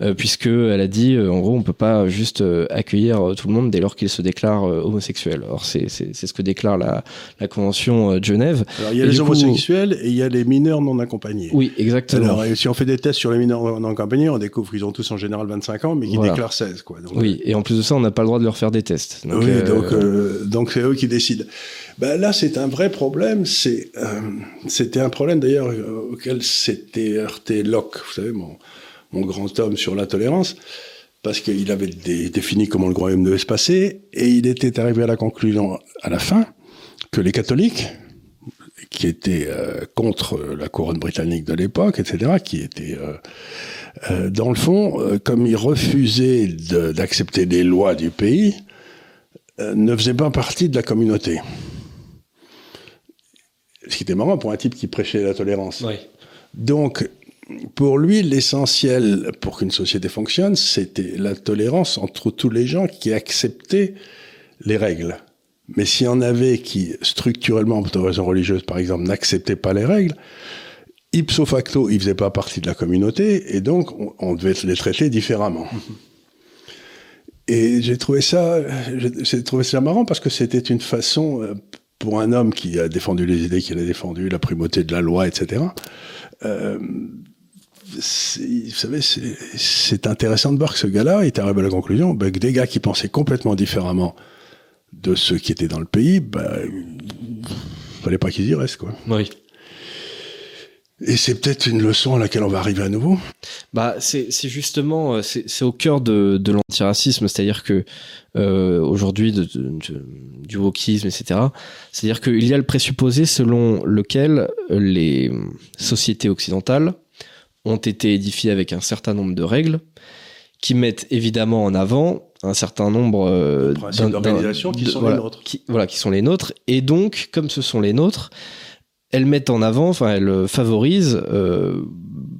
euh, puisque elle a dit, en gros, on peut pas juste accueillir tout le monde dès lors qu'ils se déclarent euh, homosexuels. Or, c'est ce que déclare la, la Convention de Genève. Alors il y a Et les coup- homosexuels et il y a les mineurs non accompagnés. Oui, exactement. Alors, si on fait des tests sur les mineurs non accompagnés, on découvre qu'ils ont tous en général 25 ans, mais qu'ils Voilà. déclarent 16, quoi. Donc, oui, et en plus de ça, on n'a pas le droit de leur faire des tests. Donc, oui, donc donc c'est eux qui décident. Ben là, c'est un vrai problème. Euh, c'était un problème d'ailleurs euh, auquel s'était heurté Locke, vous savez, mon grand homme sur la tolérance, parce qu'il avait dé- défini comment le royaume devait se passer, et il était arrivé à la conclusion à la fin que les catholiques, qui étaient euh, contre la couronne britannique de l'époque, etc., qui étaient dans le fond, comme ils refusaient d'accepter les lois du pays, ne faisaient pas partie de la communauté. Ce qui était marrant pour un type qui prêchait la tolérance. oui. Donc, pour lui, l'essentiel pour qu'une société fonctionne, c'était la tolérance entre tous les gens qui acceptaient les règles. Mais s'il y en avait qui, structurellement, pour des raisons religieuses, par exemple, n'acceptaient pas les règles, ipso facto, ils faisaient pas partie de la communauté, et donc on, on devait les traiter différemment. Et j'ai trouvé ça, j'ai- j'ai trouvé ça marrant parce que c'était une façon euh, pour un homme qui a défendu les idées qu'il a défendues, la primauté de la loi, etc. Euh, vous savez, c'est- intéressant de voir que ce gars-là est arrivé à la conclusion ben, que des gars qui pensaient complètement différemment de ceux qui étaient dans le pays, il fallait pas qu'ils y restent, quoi. Oui. Et c'est peut-être une leçon à laquelle on va arriver à nouveau. Bah, c'est justement, euh, c'est au cœur de, de l'antiracisme, c'est-à-dire que euh, aujourd'hui, de, de- de- du wokisme, etc. C'est-à-dire qu'il y a le présupposé selon lequel euh, les sociétés occidentales ont été édifiées avec un certain nombre de règles qui mettent évidemment en avant un certain nombre euh, Principes d'un- d'organisation d'un- qui sont les nôtres. qui- voilà, qui sont les nôtres. Et donc, comme ce sont les nôtres, elles mettent en avant, enfin, elles favorisent, euh,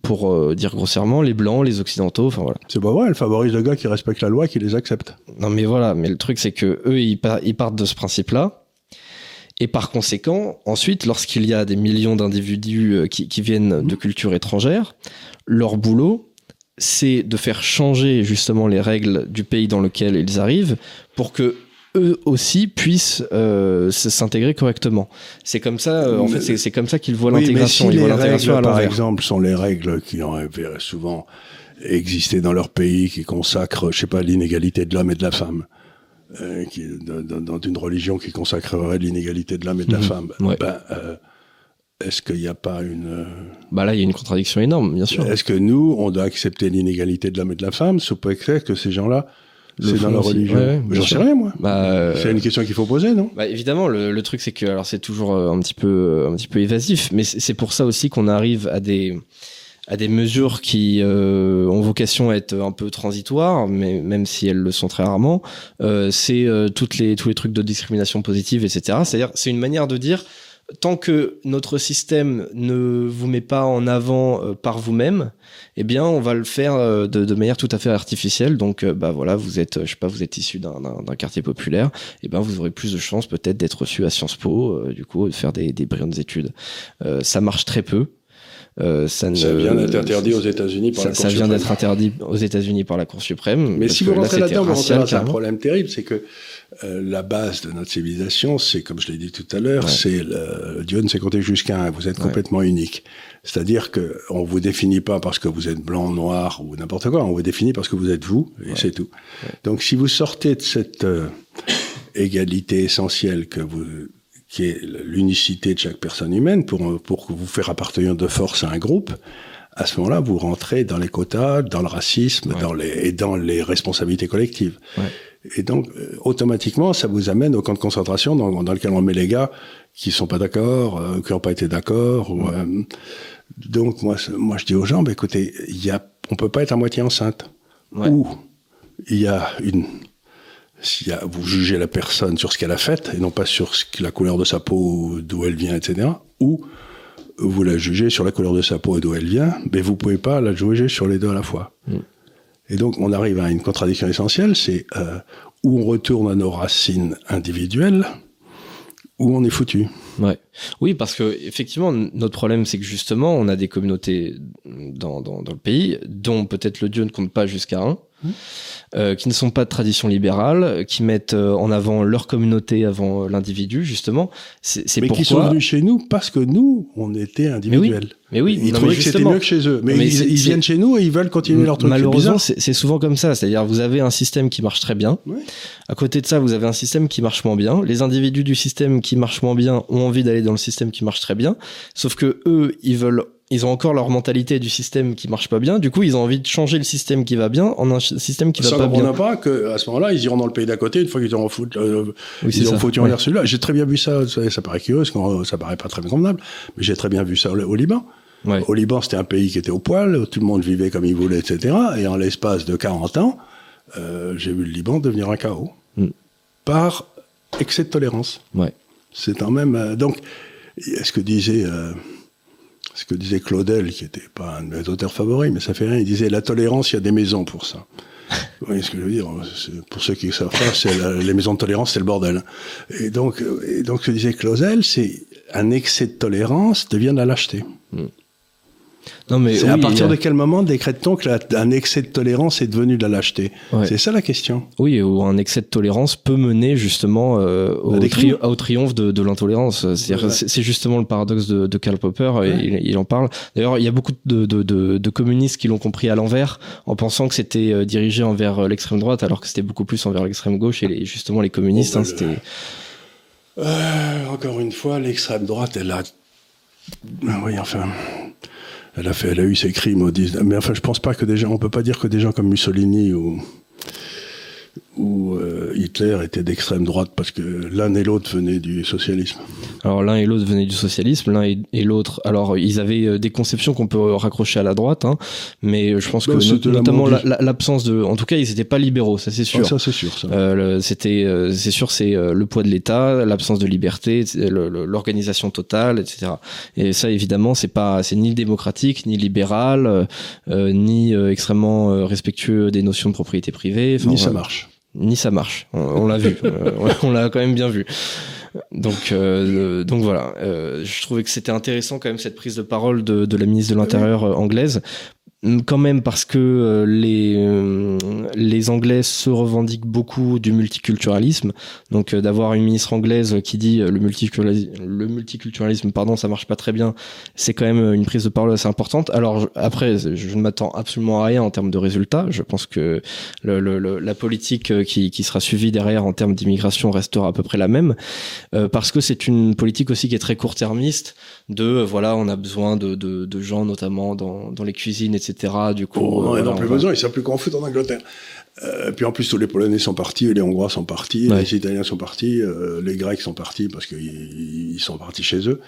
pour euh, dire grossièrement, les blancs, les occidentaux, enfin voilà. C'est pas vrai, elle favorise le gars qui respecte la loi, qui les accepte. Non mais voilà, mais le truc c'est que eux ils, par- ils partent de ce principe-là. Et par conséquent, ensuite, lorsqu'il y a des millions d'individus euh, qui, qui viennent de cultures étrangères, leur boulot, c'est de faire changer justement les règles du pays dans lequel ils arrivent pour que eux aussi puissent euh, s'intégrer correctement. C'est comme ça, euh, en fait, c'est- comme ça qu'ils voient Oui, l'intégration. si ils voient les l'intégration à règles, par exemple, sont les règles qui ont euh, souvent existé dans leur pays, qui consacrent, je sais pas, l'inégalité de l'homme et de la femme. euh, qui, dans, dans, une religion qui consacrerait l'inégalité de l'homme et de la mhm. femme, ben, est-ce qu'il n'y a pas une... Bah là, il y a une contradiction énorme, bien sûr. Est-ce que nous, on doit accepter l'inégalité de l'homme et de la femme, sous prétexte que ces gens-là c'est dans la religion. J'en sais rien, moi. Bah, c'est une question qu'il faut poser, non? bah, Évidemment, le, le, truc, c'est que alors c'est toujours un petit peu, un petit peu évasif, mais c'est pour ça aussi qu'on arrive à des à des mesures qui euh, ont vocation à être un peu transitoires, mais même si elles le sont très rarement, euh, c'est euh, toutes les tous les trucs de discrimination positive, etc. C'est-à-dire, c'est une manière de dire tant que notre système ne vous met pas en avant euh, par vous-même, eh bien, on va le faire euh, de, manière tout à fait artificielle. Donc, bah voilà, vous êtes, je sais pas, vous êtes issu d'un quartier populaire, eh ben vous aurez plus de chances peut-être d'être reçu à Sciences Po, du coup, de faire des brillantes études. ça marche très peu. Euh, ça, vient d'être interdit aux États-Unis par ça, la Cour ça vient d'être interdit aux États-unis par la Cour suprême. Mais si vous rentrez là-dedans, vous rentrez dans un problème terrible, c'est que euh, la base de notre civilisation, c'est comme je l'ai dit tout à l'heure, c'est Dieu ne s'est compté jusqu'à un. Vous êtes complètement unique. C'est-à-dire que on vous définit pas parce que vous êtes blanc, noir ou n'importe quoi. On vous définit parce que vous êtes vous et c'est tout. Donc si vous sortez de cette euh, égalité essentielle que vous qui est l'unicité de chaque personne humaine pour, pour vous faire appartenir de force à un groupe, à ce moment-là, vous rentrez dans les quotas, dans le racisme, dans les, et dans les responsabilités collectives. Ouais. Et donc, euh, automatiquement, ça vous amène au camp de concentration dans, dans lequel on met les gars qui sont pas d'accord, euh, qui n'ont pas été d'accord. Euh, donc, moi, moi, je dis aux gens, bah, écoutez, y a, on peut pas être à moitié enceinte. Ou il y a une si vous jugez la personne sur ce qu'elle a fait et non pas sur la couleur de sa peau, d'où elle vient, etc. Ou vous la jugez sur la couleur de sa peau et d'où elle vient, mais vous pouvez pas la juger sur les deux à la fois. Mm. Et donc on arrive à une contradiction essentielle, c'est euh, où on retourne à nos racines individuelles, où on est foutu. Ouais. Oui, parce que effectivement, notre problème, c'est que justement, on a des communautés dans, dans, le pays dont peut-être le dieu ne compte pas jusqu'à 1 euh, qui ne sont pas de tradition libérale, qui mettent euh, en avant leur communauté avant l'individu, justement. C'est pourquoi... qui sont venus chez nous parce que nous, on était individuels. Mais oui, ils trouvaient que c'était mieux que chez eux. Mais, ils, viennent chez nous et ils veulent continuer leur truc. Malheureusement, c'est souvent comme ça. C'est-à-dire, vous avez un système qui marche très bien. À côté de ça, vous avez un système qui marche moins bien. Les individus du système qui marche moins bien ont envie d'aller dans le système qui marche très bien. Sauf que eux, ils veulent ils ont encore leur mentalité du système qui marche pas bien. Du coup, ils ont envie de changer le système qui va bien en un système qui va pas bien. Ça pas que à ce moment-là, ils iront dans le pays d'à côté une fois qu'ils auront foutu, euh, ils auront foutu en l'air celui-là. J'ai très bien vu ça. Ça, paraît curieux, ça paraît pas très convenable, mais j'ai très bien vu ça au Liban. Au Liban, c'était un pays qui était au poil, tout le monde vivait comme il voulait, etc. Et en l'espace de 40 ans, euh, j'ai vu le Liban devenir un chaos mm. par excès de tolérance. Ouais. C'est quand même euh, donc. Est-ce que disait euh, ce que disait Claudel, qui n'était pas un de mes auteurs favoris, mais ça fait rien, il disait la tolérance, il y a des maisons pour ça. Vous voyez ce que je veux dire Pour ceux qui savent pas, c'est les maisons de tolérance, c'est le bordel. Et donc, et donc ce que disait Claudel, c'est un excès de tolérance devient de la lâcheté. Hmm. Non, mais c'est à partir de quel moment décrète-t-on qu'un excès de tolérance est devenu de la lâcheté C'est ça la question. Oui, ou un excès de tolérance peut mener justement euh, au, au, triomphe de, de l'intolérance. C'est justement le paradoxe de, de Karl Popper, il, il, en parle. D'ailleurs, il y a beaucoup de, de communistes qui l'ont compris à l'envers, en pensant que c'était euh, dirigé envers euh, l'extrême droite, alors que c'était beaucoup plus envers l'extrême gauche, et les, justement les communistes, oh, hein, c'était... Euh, encore une fois, l'extrême droite, elle a... Ah oui, enfin elle a fait, elle a eu ses crimes au 19. Mais enfin, je pense pas que des gens, on peut pas dire que des gens comme Mussolini ou où euh, Hitler était d'extrême droite parce que l'un et l'autre venaient du socialisme Alors l'un et l'autre venaient du socialisme, l'un et, l'autre. Alors ils avaient euh, des conceptions qu'on peut raccrocher à la droite, hein, mais je pense bah, que notamment l'absence de, en tout cas ils n'étaient pas libéraux, ça c'est sûr. ça c'est sûr. Euh, c'était, c'est sûr, c'est le poids de l'État, l'absence de liberté, l'organisation totale, etc. Et ça évidemment c'est pas, c'est ni démocratique, ni libéral, ni extrêmement respectueux des notions de propriété privée. Ni ça marche ni ça marche. On, l'a vu, euh, on l'a quand même bien vu. Donc, euh, donc voilà. Euh, je trouvais que c'était intéressant quand même cette prise de parole de, de la ministre de l'Intérieur anglaise Mm, quand même parce que euh, les euh, les Anglais se revendiquent beaucoup du multiculturalisme. Donc euh, d'avoir une ministre anglaise qui dit le multiculturalisme, le multiculturalisme, pardon, ça marche pas très bien, c'est quand même une prise de parole assez importante. Alors après, je ne m'attends absolument à rien en termes de résultats. Je pense que le, le, la politique qui, qui sera suivie derrière en termes d'immigration restera à peu près la même, parce que c'est une politique aussi qui est très court-termiste. De voilà, on a besoin de, de, de gens notamment dans, dans les cuisines, etc du coup, on n'en a plus besoin, ils savent plus qu'on fout en Angleterre. Euh, puis en plus, tous les Polonais sont partis, les Hongrois sont partis, les Italiens sont partis, euh, les Grecs sont partis parce qu'ils sont partis chez eux.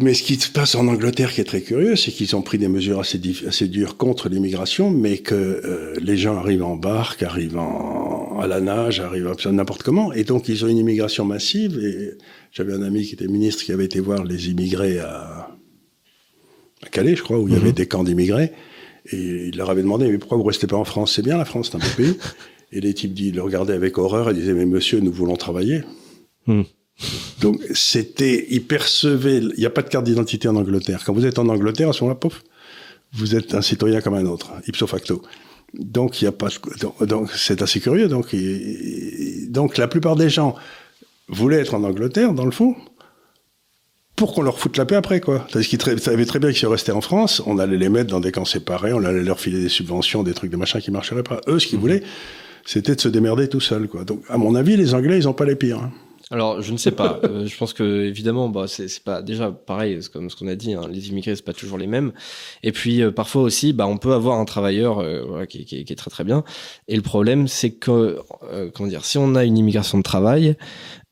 Mais ce qui se passe en Angleterre qui est très curieux, c'est qu'ils ont pris des mesures assez, assez dures contre l'immigration, mais que euh, les gens arrivent en barque, arrivent en, à la nage, arrivent n'importe comment, et donc ils ont une immigration massive. Et j'avais un ami qui était ministre qui avait été voir les immigrés à, à Calais, je crois, où il y avait mhm. des camps d'immigrés. Et il leur avait demandé, mais pourquoi vous restez pas en France? C'est bien la France, c'est un beau pays. et les types ils le regardaient avec horreur et disaient, mais monsieur, nous voulons travailler. Hmm. Donc c'était, ils percevaient, il n'y a pas de carte d'identité en Angleterre. Quand vous êtes en Angleterre, à ce moment-là, pouf, vous êtes un citoyen comme un autre, ipso facto. Donc il y a pas, donc c'est assez curieux. Donc, donc la plupart des gens voulaient être en Angleterre, dans le fond, pour qu'on leur foute la paix après, quoi. Parce qu'ils savaient très bien qu'ils restaient en France, on allait les mettre dans des camps séparés, on allait leur filer des subventions, des trucs, des machins qui marcheraient pas. Eux, ce qu'ils mhm. voulaient, c'était de se démerder tout seuls, quoi. Donc, à mon avis, les Anglais, ils ont pas les pires. Hein. Alors, je ne sais pas. Euh, je pense que évidemment, bah, c'est pas déjà pareil, comme ce qu'on a dit. Hein, les immigrés, c'est pas toujours les mêmes. Et puis, euh, parfois aussi, bah, on peut avoir un travailleur euh, qui, qui, qui, est très très bien. Et le problème, c'est que, comment dire, si on a une immigration de travail,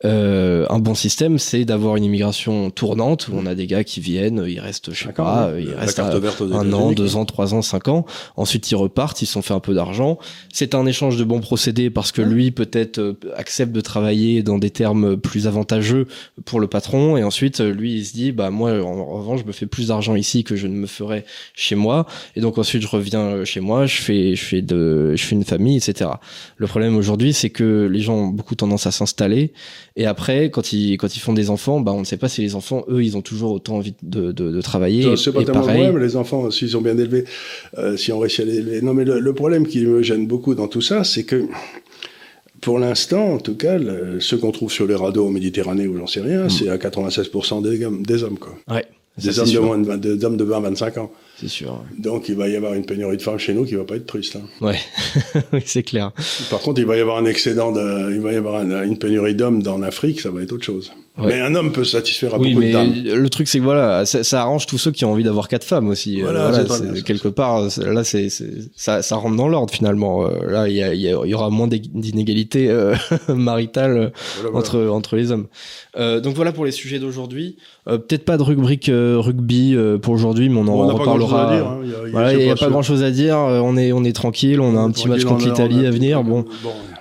euh, un bon système, c'est d'avoir une immigration tournante où on a des gars qui viennent, ils restent, je sais pas, ils restent un an, deux ans, trois ans, cinq ans. Ensuite, ils repartent, ils sont fait un peu d'argent. C'est un échange de bons procédés parce que lui, peut-être, euh, accepte de travailler dans des termes plus avantageux pour le patron. Et ensuite, lui, il se dit, bah, moi, en revanche, je me fais plus d'argent ici que je ne me ferais chez moi. Et donc, ensuite, je reviens chez moi, je fais, je fais de, je fais une famille, etc. Le problème aujourd'hui, c'est que les gens ont beaucoup tendance à s'installer et après, quand ils, quand ils font des enfants, bah, on ne sait pas si les enfants, eux, ils ont toujours autant envie de, de, de travailler. C'est pas tellement le problème, les enfants, s'ils sont bien élevés, euh, si on réussit à les élever. Non, mais le, problème qui me gêne beaucoup dans tout ça, c'est que, pour l'instant, en tout cas, le, ceux qu'on trouve sur les radeaux en Méditerranée ou j'en sais rien, mm. c'est à 96% des, des hommes, quoi. Ouais. Des hommes, de moins de, des hommes de 20-25 ans. C'est sûr. Donc il va y avoir une pénurie de femmes chez nous qui va pas être triste. Hein. Ouais, oui, c'est clair. Par contre, il va y avoir un excédent, de, il va y avoir une pénurie d'hommes dans l'Afrique, ça va être autre chose. Mais un homme peut satisfaire à oui, beaucoup de dames. Le truc, c'est que voilà, ça, arrange tous ceux qui ont envie d'avoir quatre femmes aussi. Voilà, quelque part, là, c'est ça, ça rentre dans l'ordre finalement. Euh, là, il y, y, y, aura moins d'inégalités euh, maritales entre entre les hommes. Euh, donc voilà pour les sujets d'aujourd'hui. Euh, peut-être pas de rubrique rugby pour aujourd'hui, mais on en reparlera. Hein. Il n'y a, pas, grand chose à dire. on est on est tranquille. On a un petit match contre l'Italie à venir. Bon,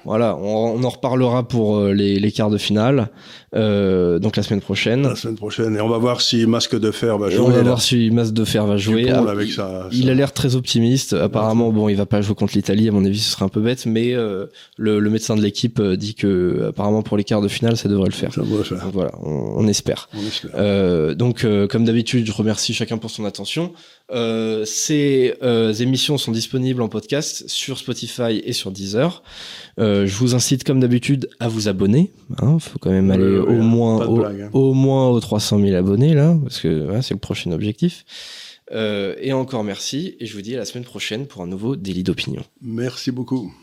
voilà, on, en reparlera pour les, les quarts de finale. Euh, donc la semaine prochaine. La semaine prochaine. Et on va voir si Masque de Fer va jouer. on va voir si Masque de Fer va jouer. Ah, avec il a l'air très optimiste. Apparemment, bon, il va pas jouer contre l'Italie. À mon avis, ce serait un peu bête. Mais euh, le, le, médecin de l'équipe euh, dit que apparemment pour les quarts de finale, ça devrait le faire. Ça devrait faire. Donc, voilà, on, on espère. On espère. Euh, donc, euh, comme d'habitude, je remercie chacun pour son attention. ces émissions sont disponibles en podcast sur Spotify et sur Deezer. Je vous incite, comme d'habitude, à vous abonner. Hein, faut quand même aller au moins hein. au, moins aux 300 000 abonnés là, parce que c'est le prochain objectif. Euh, et encore merci, et je vous dis à la semaine prochaine pour un nouveau délit d'opinion. Merci beaucoup.